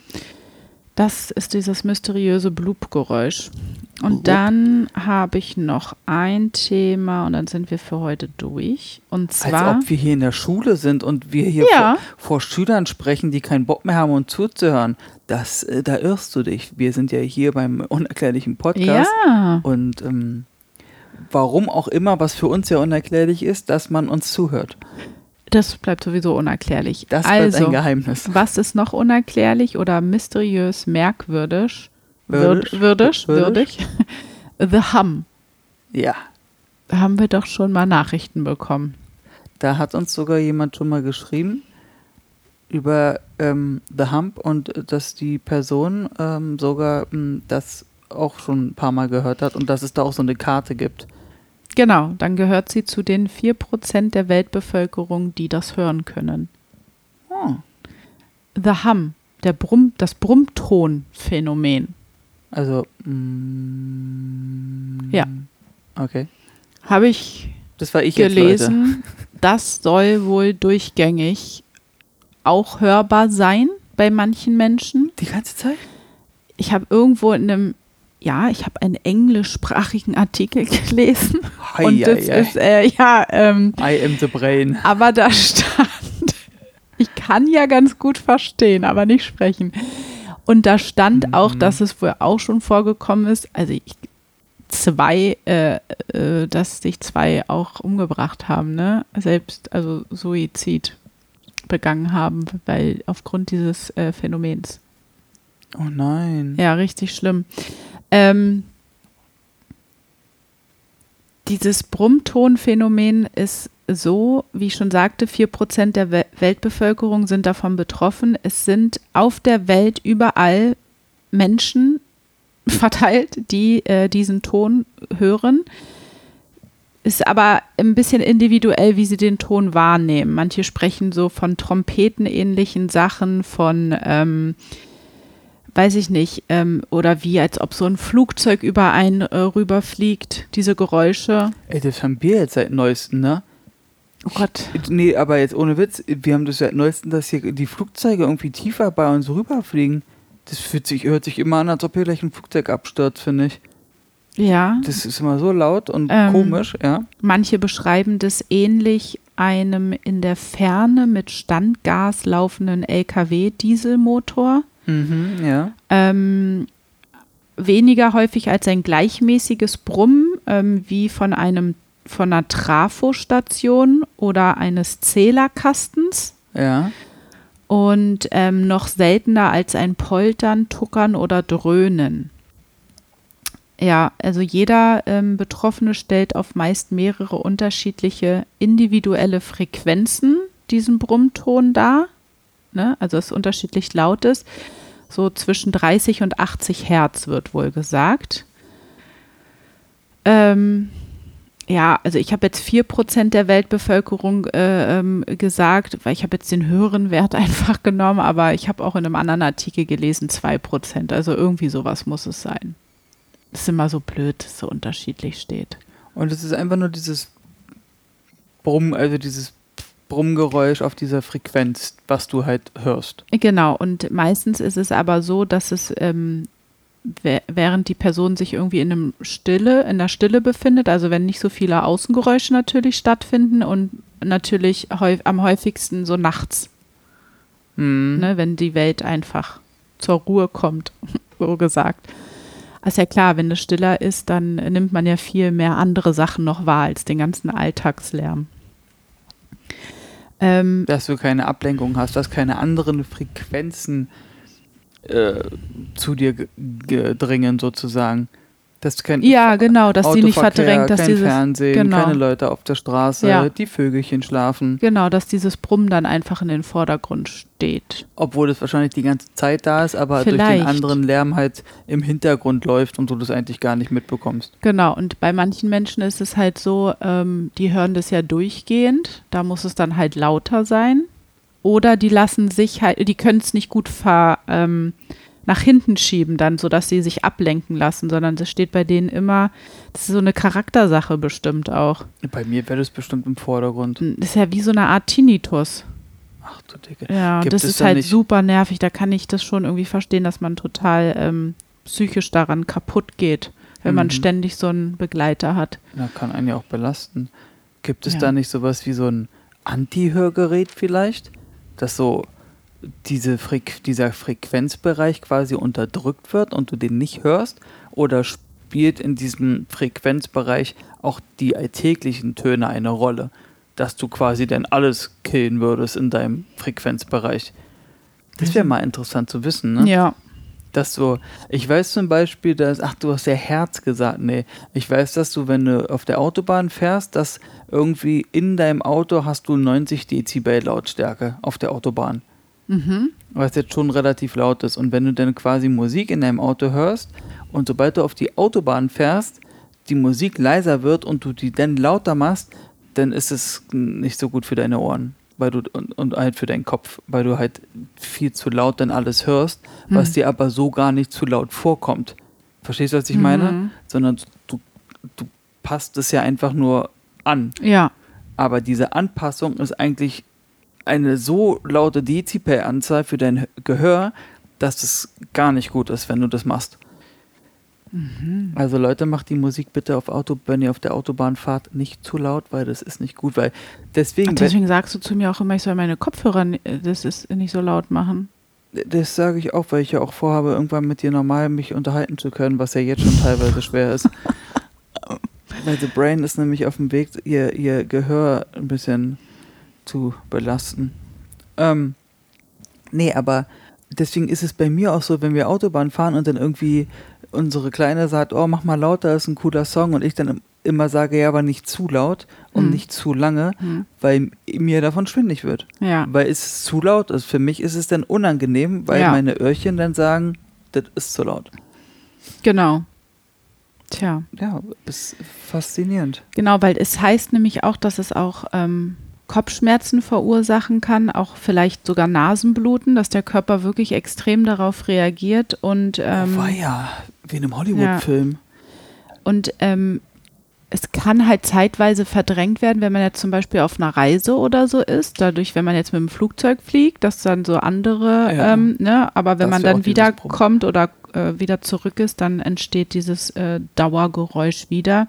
Das ist dieses mysteriöse Blubgeräusch. Und dann habe ich noch ein Thema und dann sind wir für heute durch. Und zwar. Als ob wir hier in der Schule sind und wir hier Ja. vor, vor Schülern sprechen, die keinen Bock mehr haben, uns zuzuhören. Das, äh, da irrst du dich. Wir sind ja hier beim unerklärlichen Podcast. ja, Und ähm, warum auch immer, was für uns ja unerklärlich ist, dass man uns zuhört. Das bleibt sowieso unerklärlich. Das bleibt also, ein Geheimnis. was ist noch unerklärlich oder mysteriös merkwürdig? Würdig. Würd, würdig, Würdig. würdig. The Hum. Ja, Da haben wir doch schon mal Nachrichten bekommen. da hat uns sogar jemand schon mal geschrieben über ähm, The Hump und äh, dass die Person ähm, sogar ähm, das auch schon ein paar Mal gehört hat und dass es da auch so eine Karte gibt. Genau, dann gehört sie zu den 4% der Weltbevölkerung, die das hören können. Oh. The Hum, der Brumm, das Brummton-Phänomen. Also, mm, Ja. Okay. Habe ich Das war ich jetzt, Leute. gelesen, das soll wohl durchgängig auch hörbar sein bei manchen Menschen. Die ganze Zeit? Ich habe irgendwo in einem, ja, ich habe einen englischsprachigen Artikel gelesen. Hei, und das hei. ist, äh, ja, ähm, I am the brain. aber da stand, ich kann ja ganz gut verstehen, aber nicht sprechen. Und da stand auch, Mhm. dass es wohl auch schon vorgekommen ist, also ich, zwei, äh, äh, dass sich zwei auch umgebracht haben, ne? Selbst, also Suizid begangen haben, weil aufgrund dieses äh, Phänomens. Oh nein. Ja, richtig schlimm. Ähm, dieses Brummtonphänomen ist so, wie ich schon sagte, 4% der We Weltbevölkerung sind davon betroffen. Es sind auf der Welt überall Menschen verteilt, die äh, diesen Ton hören. Ist aber ein bisschen individuell, wie sie den Ton wahrnehmen. Manche sprechen so von trompetenähnlichen Sachen, von ähm, weiß ich nicht, ähm, oder wie als ob so ein Flugzeug über einen äh, rüberfliegt, diese Geräusche. Ey, das haben wir jetzt seit neuestem, ne? Oh Gott. Nee, aber jetzt ohne Witz, wir haben das seit neuestem, dass hier die Flugzeuge irgendwie tiefer bei uns rüberfliegen. Das fühlt sich, hört sich immer an, als ob hier gleich ein Flugzeug abstürzt, finde ich. Ja. Das ist immer so laut und Ähm, komisch, ja. Manche beschreiben das ähnlich einem in der Ferne mit Standgas laufenden LKW-Dieselmotor. Mhm, ja. Ähm, weniger häufig als ein gleichmäßiges Brummen, ähm, wie von einem von einer Trafostation oder eines Zählerkastens. Ja. Und ähm, noch seltener als ein Poltern, Tuckern oder Dröhnen. Ja, also jeder ähm, Betroffene stellt auf meist mehrere unterschiedliche individuelle Frequenzen diesen Brummton dar. Ne? Also es unterschiedlich laut ist. So zwischen 30 und 80 Hertz wird wohl gesagt. Ähm, ja, also ich habe jetzt 4% der Weltbevölkerung äh, ähm, gesagt, weil ich habe jetzt den höheren Wert einfach genommen, aber ich habe auch in einem anderen Artikel gelesen 2%. Also irgendwie sowas muss es sein. Das ist immer so blöd, dass es so unterschiedlich steht. Und es ist einfach nur dieses Brumm, also dieses Brummgeräusch auf dieser Frequenz, was du halt hörst. Genau, und meistens ist es aber so, dass es, ähm, wä- während die Person sich irgendwie in einem Stille, in der Stille befindet, also wenn nicht so viele Außengeräusche natürlich stattfinden und natürlich häu am häufigsten so nachts, Hm. ne, wenn die Welt einfach zur Ruhe kommt, so gesagt. ist ja klar, wenn es stiller ist, dann nimmt man ja viel mehr andere Sachen noch wahr als den ganzen Alltagslärm. Ähm, Dass du keine Ablenkung hast, dass keine anderen Frequenzen äh, zu dir ge- gedringen, sozusagen. Dass kein ja, genau, dass die nicht verdrängt, dass kein dieses Fernsehen, genau. keine Leute auf der Straße, Ja. die Vögelchen schlafen. Genau, dass dieses Brummen dann einfach in den Vordergrund steht. Obwohl es wahrscheinlich die ganze Zeit da ist, aber durch Vielleicht. den anderen Lärm halt im Hintergrund läuft und du das eigentlich gar nicht mitbekommst. Genau, und bei manchen Menschen ist es halt so, ähm, die hören das ja durchgehend, da muss es dann halt lauter sein. Oder die lassen sich halt, die können es nicht gut ver, ähm, nach hinten schieben, dann, sodass sie sich ablenken lassen, sondern das steht bei denen immer, das ist so eine Charaktersache bestimmt auch. Bei mir wäre das bestimmt im Vordergrund. Das ist ja wie so eine Art Tinnitus. Ach du Dicke. Ja, Gibt das ist halt nicht- super nervig. Da kann ich das schon irgendwie verstehen, dass man total ähm, psychisch daran kaputt geht, wenn man Mhm. ständig so einen Begleiter hat. Na, kann einen ja auch belasten. Gibt es Ja. da nicht sowas wie so ein Anti-Hörgerät vielleicht? Dass so diese Freq dieser Frequenzbereich quasi unterdrückt wird und du den nicht hörst? Oder spielt in diesem Frequenzbereich auch die alltäglichen Töne eine Rolle? Dass du quasi dann alles killen würdest in deinem Frequenzbereich? Das wäre mal interessant zu wissen, ne? Ja. dass so, ich weiß zum Beispiel, dass, ach, du hast ja Herz gesagt, nee, ich weiß, dass du, wenn du auf der Autobahn fährst, dass irgendwie in deinem Auto hast du 90 Dezibel Lautstärke auf der Autobahn, Mhm. was jetzt schon relativ laut ist. Und wenn du dann quasi Musik in deinem Auto hörst und sobald du auf die Autobahn fährst, die Musik leiser wird und du die dann lauter machst, dann ist es nicht so gut für deine Ohren. Weil du, und, und halt für deinen Kopf, weil du halt viel zu laut dann alles hörst, was Mhm. dir aber so gar nicht zu laut vorkommt. Verstehst du, was ich meine? Mhm. Sondern du, du passt es ja einfach nur an. Ja. Aber diese Anpassung ist eigentlich eine so laute Dezibelanzahl für dein Gehör, dass es gar nicht gut ist, wenn du das machst. Mhm. Also Leute, macht die Musik bitte auf Auto, wenn ihr auf der Autobahn fahrt, nicht zu laut, weil das ist nicht gut, weil deswegen, Und deswegen sagst du zu mir auch immer, ich soll meine Kopfhörer äh, das ist nicht so laut machen. das sage ich auch, weil ich ja auch vorhabe, irgendwann mit dir normal mich unterhalten zu können, was ja jetzt schon teilweise schwer ist. Weil The Brain ist nämlich auf dem Weg, ihr, ihr Gehör ein bisschen zu belasten. Ähm, nee, aber deswegen ist es bei mir auch so, wenn wir Autobahn fahren und dann irgendwie unsere Kleine sagt, oh, mach mal lauter, ist ein cooler Song und ich dann im- immer sage, ja, aber nicht zu laut und Hm. nicht zu lange, Hm. weil mir davon schwindig wird Ja. weil es zu laut ist. Für mich ist es dann unangenehm, weil Ja. meine Öhrchen dann sagen, das ist zu laut. Genau. Tja. Ja, ist faszinierend. Genau, weil es heißt nämlich auch, dass es auch ähm, Kopfschmerzen verursachen kann, auch vielleicht sogar Nasenbluten, dass der Körper wirklich extrem darauf reagiert und ähm, oh, war ja, wie in einem Hollywood-Film. und ähm, es kann halt zeitweise verdrängt werden, wenn man jetzt zum Beispiel auf einer Reise oder so ist. Dadurch, wenn man jetzt mit dem Flugzeug fliegt, dass dann so andere, Ja. ähm, ne, aber wenn man ja dann wiederkommt oder äh, wieder zurück ist, dann entsteht dieses äh, Dauergeräusch wieder.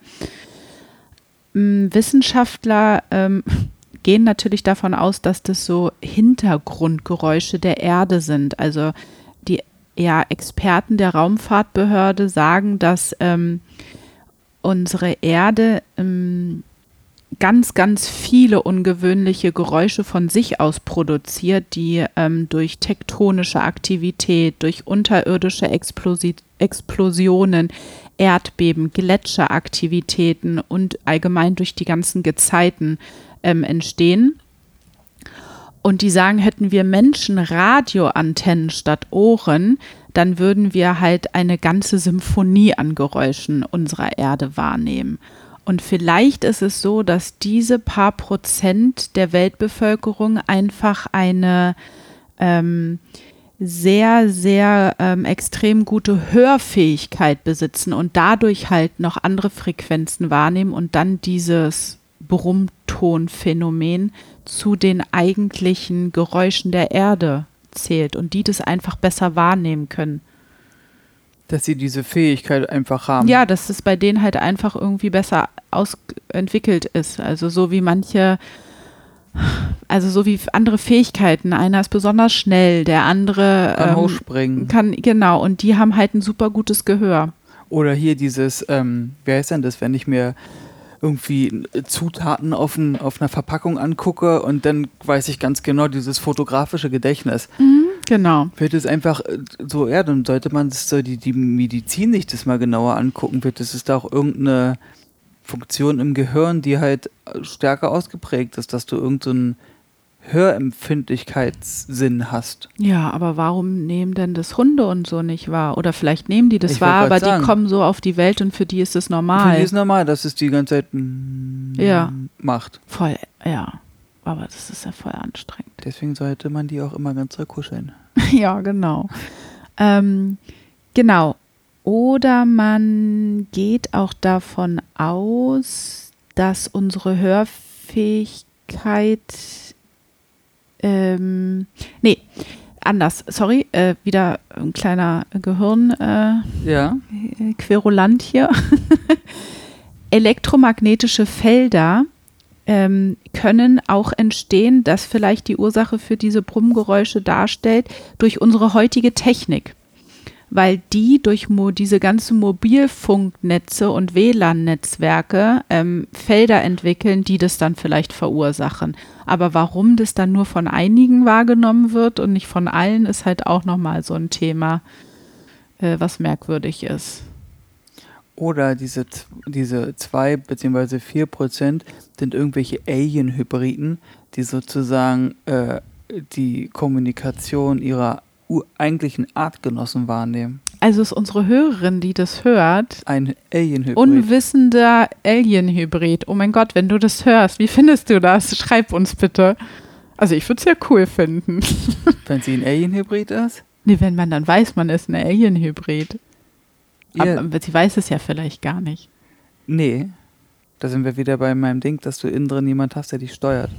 Ähm, Wissenschaftler ähm, gehen natürlich davon aus, dass das so Hintergrundgeräusche der Erde sind. Also die ja, Experten der Raumfahrtbehörde sagen, dass ähm, unsere Erde ähm, ganz, ganz viele ungewöhnliche Geräusche von sich aus produziert, die ähm, durch tektonische Aktivität, durch unterirdische Explosi Explosionen, Erdbeben, Gletscheraktivitäten und allgemein durch die ganzen Gezeiten ähm, entstehen. Und die sagen, hätten wir Menschen Radioantennen statt Ohren, dann würden wir halt eine ganze Symphonie an Geräuschen unserer Erde wahrnehmen. Und vielleicht ist es so, dass diese paar Prozent der Weltbevölkerung einfach eine ähm, sehr, sehr ähm, extrem gute Hörfähigkeit besitzen und dadurch halt noch andere Frequenzen wahrnehmen und dann dieses Brummtonphänomen zu den eigentlichen Geräuschen der Erde zählt und die das einfach besser wahrnehmen können. Dass sie diese Fähigkeit einfach haben. Ja, dass es bei denen halt einfach irgendwie besser ausentwickelt ist. Also so wie manche, also so wie andere Fähigkeiten. Einer ist besonders schnell, der andere Kann ähm, hochspringen. kann, genau, und die haben halt ein super gutes Gehör. Oder hier dieses, ähm, wer ist denn das, wenn ich mir irgendwie Zutaten auf, ein, auf einer Verpackung angucke und dann weiß ich ganz genau dieses fotografische Gedächtnis. Genau. Wird es einfach äh, so, ja, dann sollte man so die, die Medizin sich das mal genauer angucken. Wird es ist da auch irgendeine Funktion im Gehirn, die halt äh, stärker ausgeprägt ist, dass du irgendeinen Hörempfindlichkeitssinn hast. Ja, aber warum nehmen denn das Hunde und so nicht wahr? Oder vielleicht nehmen die das Ich wahr, aber sagen. die kommen so auf die Welt und für die ist es Für normal. die ist normal, dass es die ganze Zeit Ja. macht. voll, ja. Aber das ist ja voll anstrengend. Deswegen sollte man die auch immer ganz doll kuscheln. ja, genau. Ähm, genau. Oder man geht auch davon aus, dass unsere Hörfähigkeit, ähm, nee, anders, sorry, äh, wieder ein kleiner Gehirn, äh, Ja. äh, Querulant hier. Elektromagnetische Felder ähm, können auch entstehen, das vielleicht die Ursache für diese Brummgeräusche darstellt, durch unsere heutige Technik. Weil die durch mo diese ganzen Mobilfunknetze und WLAN-Netzwerke ähm, Felder entwickeln, die das dann vielleicht verursachen. Aber warum das dann nur von einigen wahrgenommen wird und nicht von allen, ist halt auch nochmal so ein Thema, äh, was merkwürdig ist. Oder diese, diese zwei beziehungsweise vier Prozent sind irgendwelche Alien-Hybriden, die sozusagen äh, die Kommunikation ihrer eigentlichen Artgenossen wahrnehmen. Also ist unsere Hörerin, die das hört, Ein Alien-Hybrid. unwissender Alien-Hybrid. Oh mein Gott, wenn du das hörst, wie findest du das? Schreib uns bitte. Also ich würde es ja cool finden. Wenn sie ein Alien-Hybrid ist? Nee, wenn man dann weiß, man ist ein Alien-Hybrid. Ja, Aber sie weiß es ja vielleicht gar nicht. nee. Da sind wir wieder bei meinem Ding, dass du innen drin jemand hast, der dich steuert.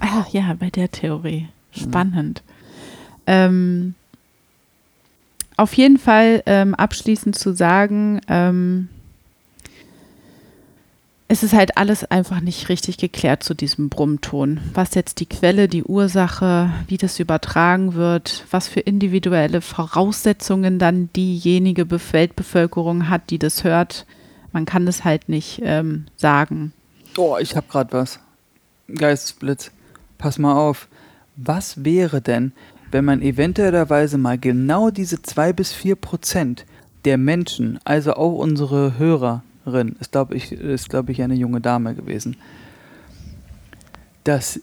Ah, ja, bei der Theorie. Spannend. Ähm, auf jeden Fall ähm, abschließend zu sagen, ähm, es ist halt alles einfach nicht richtig geklärt zu diesem Brummton. Was jetzt die Quelle, die Ursache, wie das übertragen wird, was für individuelle Voraussetzungen dann diejenige Weltbevölkerung hat, die das hört. Man kann das halt nicht ähm, sagen. Oh, ich hab grad was. Geistesblitz. Pass mal auf. Was wäre denn, wenn man eventuellerweise mal genau diese zwei bis vier Prozent der Menschen, also auch unsere Hörerin, ist glaube ich, ist glaube ich eine junge Dame gewesen, dass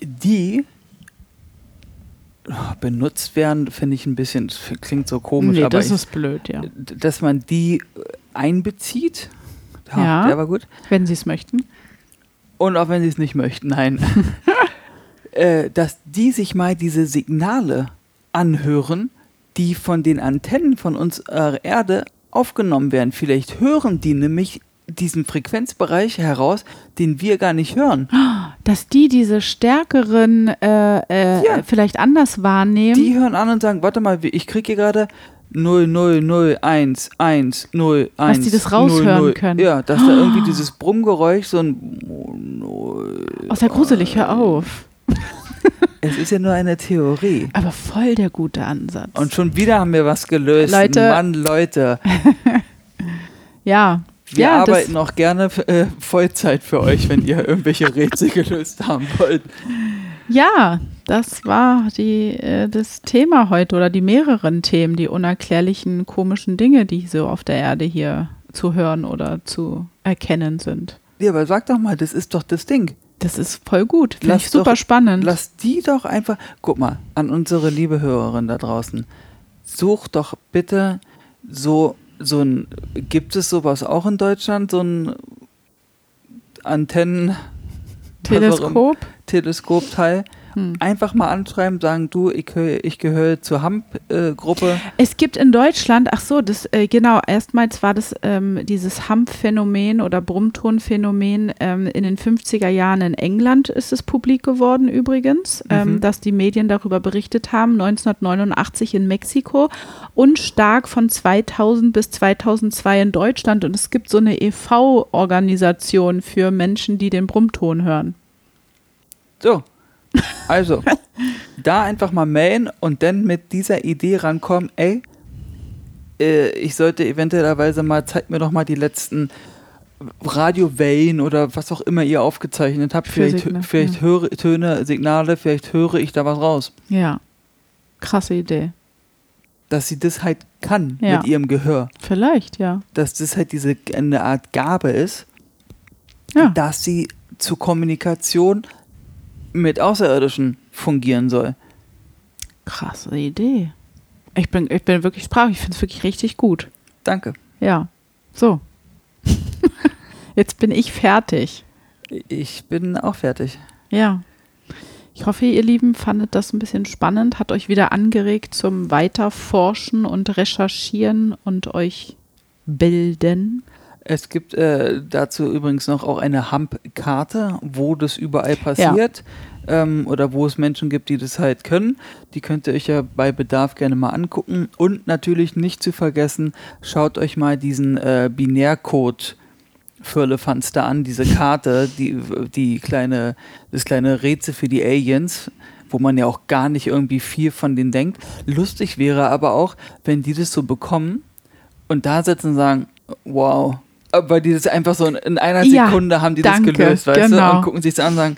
die benutzt werden, finde ich ein bisschen, klingt so komisch, nee, aber das ich, ist blöd, ja. dass man die einbezieht. Ja. Der war gut. Wenn sie es möchten. Und auch wenn sie es nicht möchten, nein. äh, dass die sich mal diese Signale anhören, die von den Antennen von unserer Erde aufgenommen werden. Vielleicht hören die nämlich diesen Frequenzbereich heraus, den wir gar nicht hören. Dass die diese stärkeren äh, äh, Ja. vielleicht anders wahrnehmen. Die hören an und sagen, warte mal, ich kriege hier gerade 0001101. Was die das raushören können. Ja, dass da irgendwie dieses Brummgeräusch, so ein. oh, ist ja gruselig, hör auf. Es ist ja nur eine Theorie. Aber voll der gute Ansatz. Und schon wieder haben wir was gelöst. Leute. Mann, Leute. ja. Wir ja, arbeiten auch gerne äh, Vollzeit für euch, wenn ihr irgendwelche Rätsel gelöst haben wollt. Ja, das war die, äh, das Thema heute oder die mehreren Themen, die unerklärlichen komischen Dinge, die so auf der Erde hier zu hören oder zu erkennen sind. Ja, aber sag doch mal, das ist doch das Ding. Das ist voll gut. Finde ich super doch- spannend. Lass die doch einfach. Guck mal, an unsere liebe Hörerin da draußen. Such doch bitte so, so ein. Gibt es sowas auch in Deutschland? So ein Antennen. Teleskop. Teleskopteil. Hm. Einfach mal anschreiben, sagen, du, ich, ich gehöre zur HAMP-Gruppe. Es gibt in Deutschland, ach so, das äh, genau, erstmals war das ähm, dieses Hump-Phänomen oder Brummton-Phänomen ähm, in den 50er Jahren in England ist es publik geworden übrigens, ähm, Mhm. dass die Medien darüber berichtet haben, 1989 in Mexiko und stark von 2000 bis 2002 in Deutschland und es gibt so eine EV-Organisation für Menschen, die den Brummton hören. So. Also, da einfach mal melden und dann mit dieser Idee rankommen, ey, äh, ich sollte eventuellerweise mal, zeigt mir doch mal die letzten Radiowellen oder was auch immer ihr aufgezeichnet habt. Vielleicht, ne? vielleicht Ja. höre Töne, Signale, vielleicht höre ich da was raus. Ja, krasse Idee. Dass sie das halt kann Ja. mit ihrem Gehör. Vielleicht, ja. Dass das halt diese eine Art Gabe ist, Ja. dass sie zur Kommunikation mit Außerirdischen fungieren soll. Krasse Idee. Ich bin, ich bin wirklich sprachlich. Ich finde es wirklich richtig gut. Danke. Ja. So. Jetzt bin ich fertig. Ich bin auch fertig. Ja. Ich hoffe, ihr Lieben fandet das ein bisschen spannend, hat euch wieder angeregt zum Weiterforschen und Recherchieren und euch bilden. Es gibt äh, dazu übrigens noch auch eine Hump-Karte, wo das überall passiert ähm, oder wo es Menschen gibt, die das halt können. Die könnt ihr euch ja bei Bedarf gerne mal angucken. Und natürlich nicht zu vergessen, schaut euch mal diesen äh, Binärcode Firlefanz da an, diese Karte, die, die kleine, das kleine Rätsel für die Aliens, wo man ja auch gar nicht irgendwie viel von denen denkt. Lustig wäre aber auch, wenn die das so bekommen und da sitzen und sagen, wow, aber die das einfach so in, in einer Ja, Sekunde haben die danke, das gelöst, weißt du, genau. und gucken sich das an und sagen,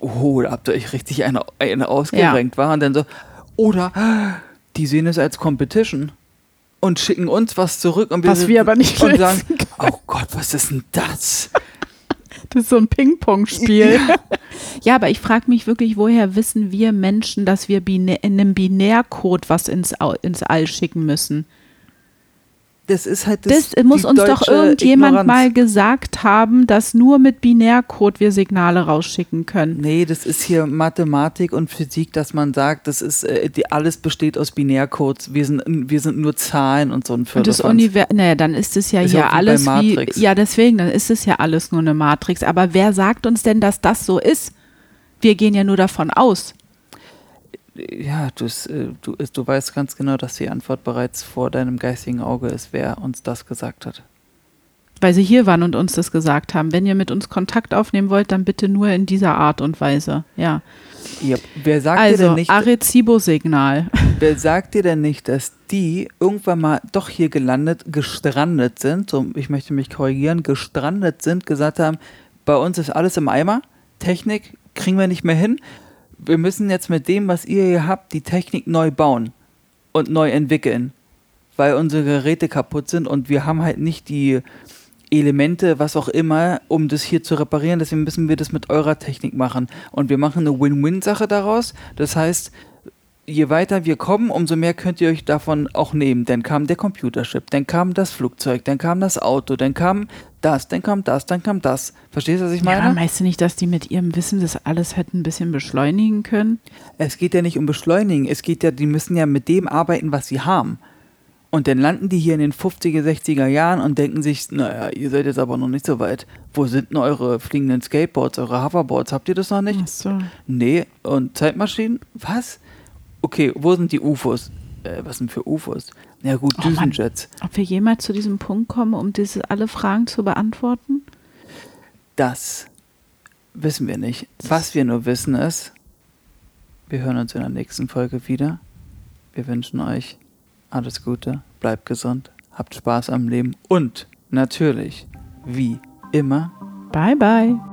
oh, da habt ihr euch richtig eine, eine ausgerenkt, war und dann so, oder die sehen es als Competition und schicken uns was zurück und wir, Was wir aber nicht und sagen, oh Gott, was ist denn das? Das ist so ein Ping-Pong-Spiel. ja, aber ich frage mich wirklich, woher wissen wir Menschen, dass wir binär, in einem Binärcode was ins, Au- ins All schicken müssen? Das ist halt Das, das, muss uns doch irgendjemand Ignoranz. mal gesagt haben, dass nur mit Binärcode wir Signale rausschicken können. Nee, das ist hier Mathematik und Physik, dass man sagt, das ist äh, die, alles besteht aus Binärcodes. Wir sind wir sind nur Zahlen und so ein Und das Firlefanz. Universum, naja, dann ist es ja Ist hier alles wie, Matrix. ja deswegen, dann ist es ja alles nur eine Matrix. Aber wer sagt uns denn, dass das so ist? Wir gehen ja nur davon aus. Ja, äh, du, ist- du weißt ganz genau, dass die Antwort bereits vor deinem geistigen Auge ist, wer uns das gesagt hat. Weil sie hier waren und uns das gesagt haben. Wenn ihr mit uns Kontakt aufnehmen wollt, dann bitte nur in dieser Art und Weise. Ja. Ja, wer sagt dir Also, denn nicht, Arecibo-Signal. wer sagt dir denn nicht, dass die irgendwann mal doch hier gelandet, gestrandet sind, so, ich möchte mich korrigieren, gestrandet sind, gesagt haben, bei uns ist alles im Eimer, Technik kriegen wir nicht mehr hin, wir müssen jetzt mit dem, was ihr hier habt, die Technik neu bauen und neu entwickeln, weil unsere Geräte kaputt sind und wir haben halt nicht die Elemente, was auch immer, um das hier zu reparieren. Deswegen müssen wir das mit eurer Technik machen. Und wir machen eine Win-Win-Sache daraus. Das heißt, je weiter wir kommen, umso mehr könnt ihr euch davon auch nehmen. Dann kam der Computerchip, dann kam das Flugzeug, dann kam das Auto, dann kam das, dann kam das, dann kam das. Verstehst du, was ich Ja, meine? meinst du nicht, dass die mit ihrem Wissen das alles hätten ein bisschen beschleunigen können? es geht ja nicht um Beschleunigen. Es geht ja, die müssen ja mit dem arbeiten, was sie haben. Und dann landen die hier in den 50er, 60er Jahren und denken sich, naja, ihr seid jetzt aber noch nicht so weit. Wo sind denn eure fliegenden Skateboards, eure Hoverboards? Habt ihr das noch nicht? Ach so. Nee, und Zeitmaschinen? Was? Okay, wo sind die UFOs? Äh, was sind für UFOs? Ja gut, Oh Mann. Düsenjets. Ob wir jemals zu diesem Punkt kommen, um diese alle Fragen zu beantworten? Das wissen wir nicht. Was wir nur wissen ist, wir hören uns in der nächsten Folge wieder. Wir wünschen euch alles Gute, bleibt gesund, habt Spaß am Leben und natürlich, wie immer, Bye, bye.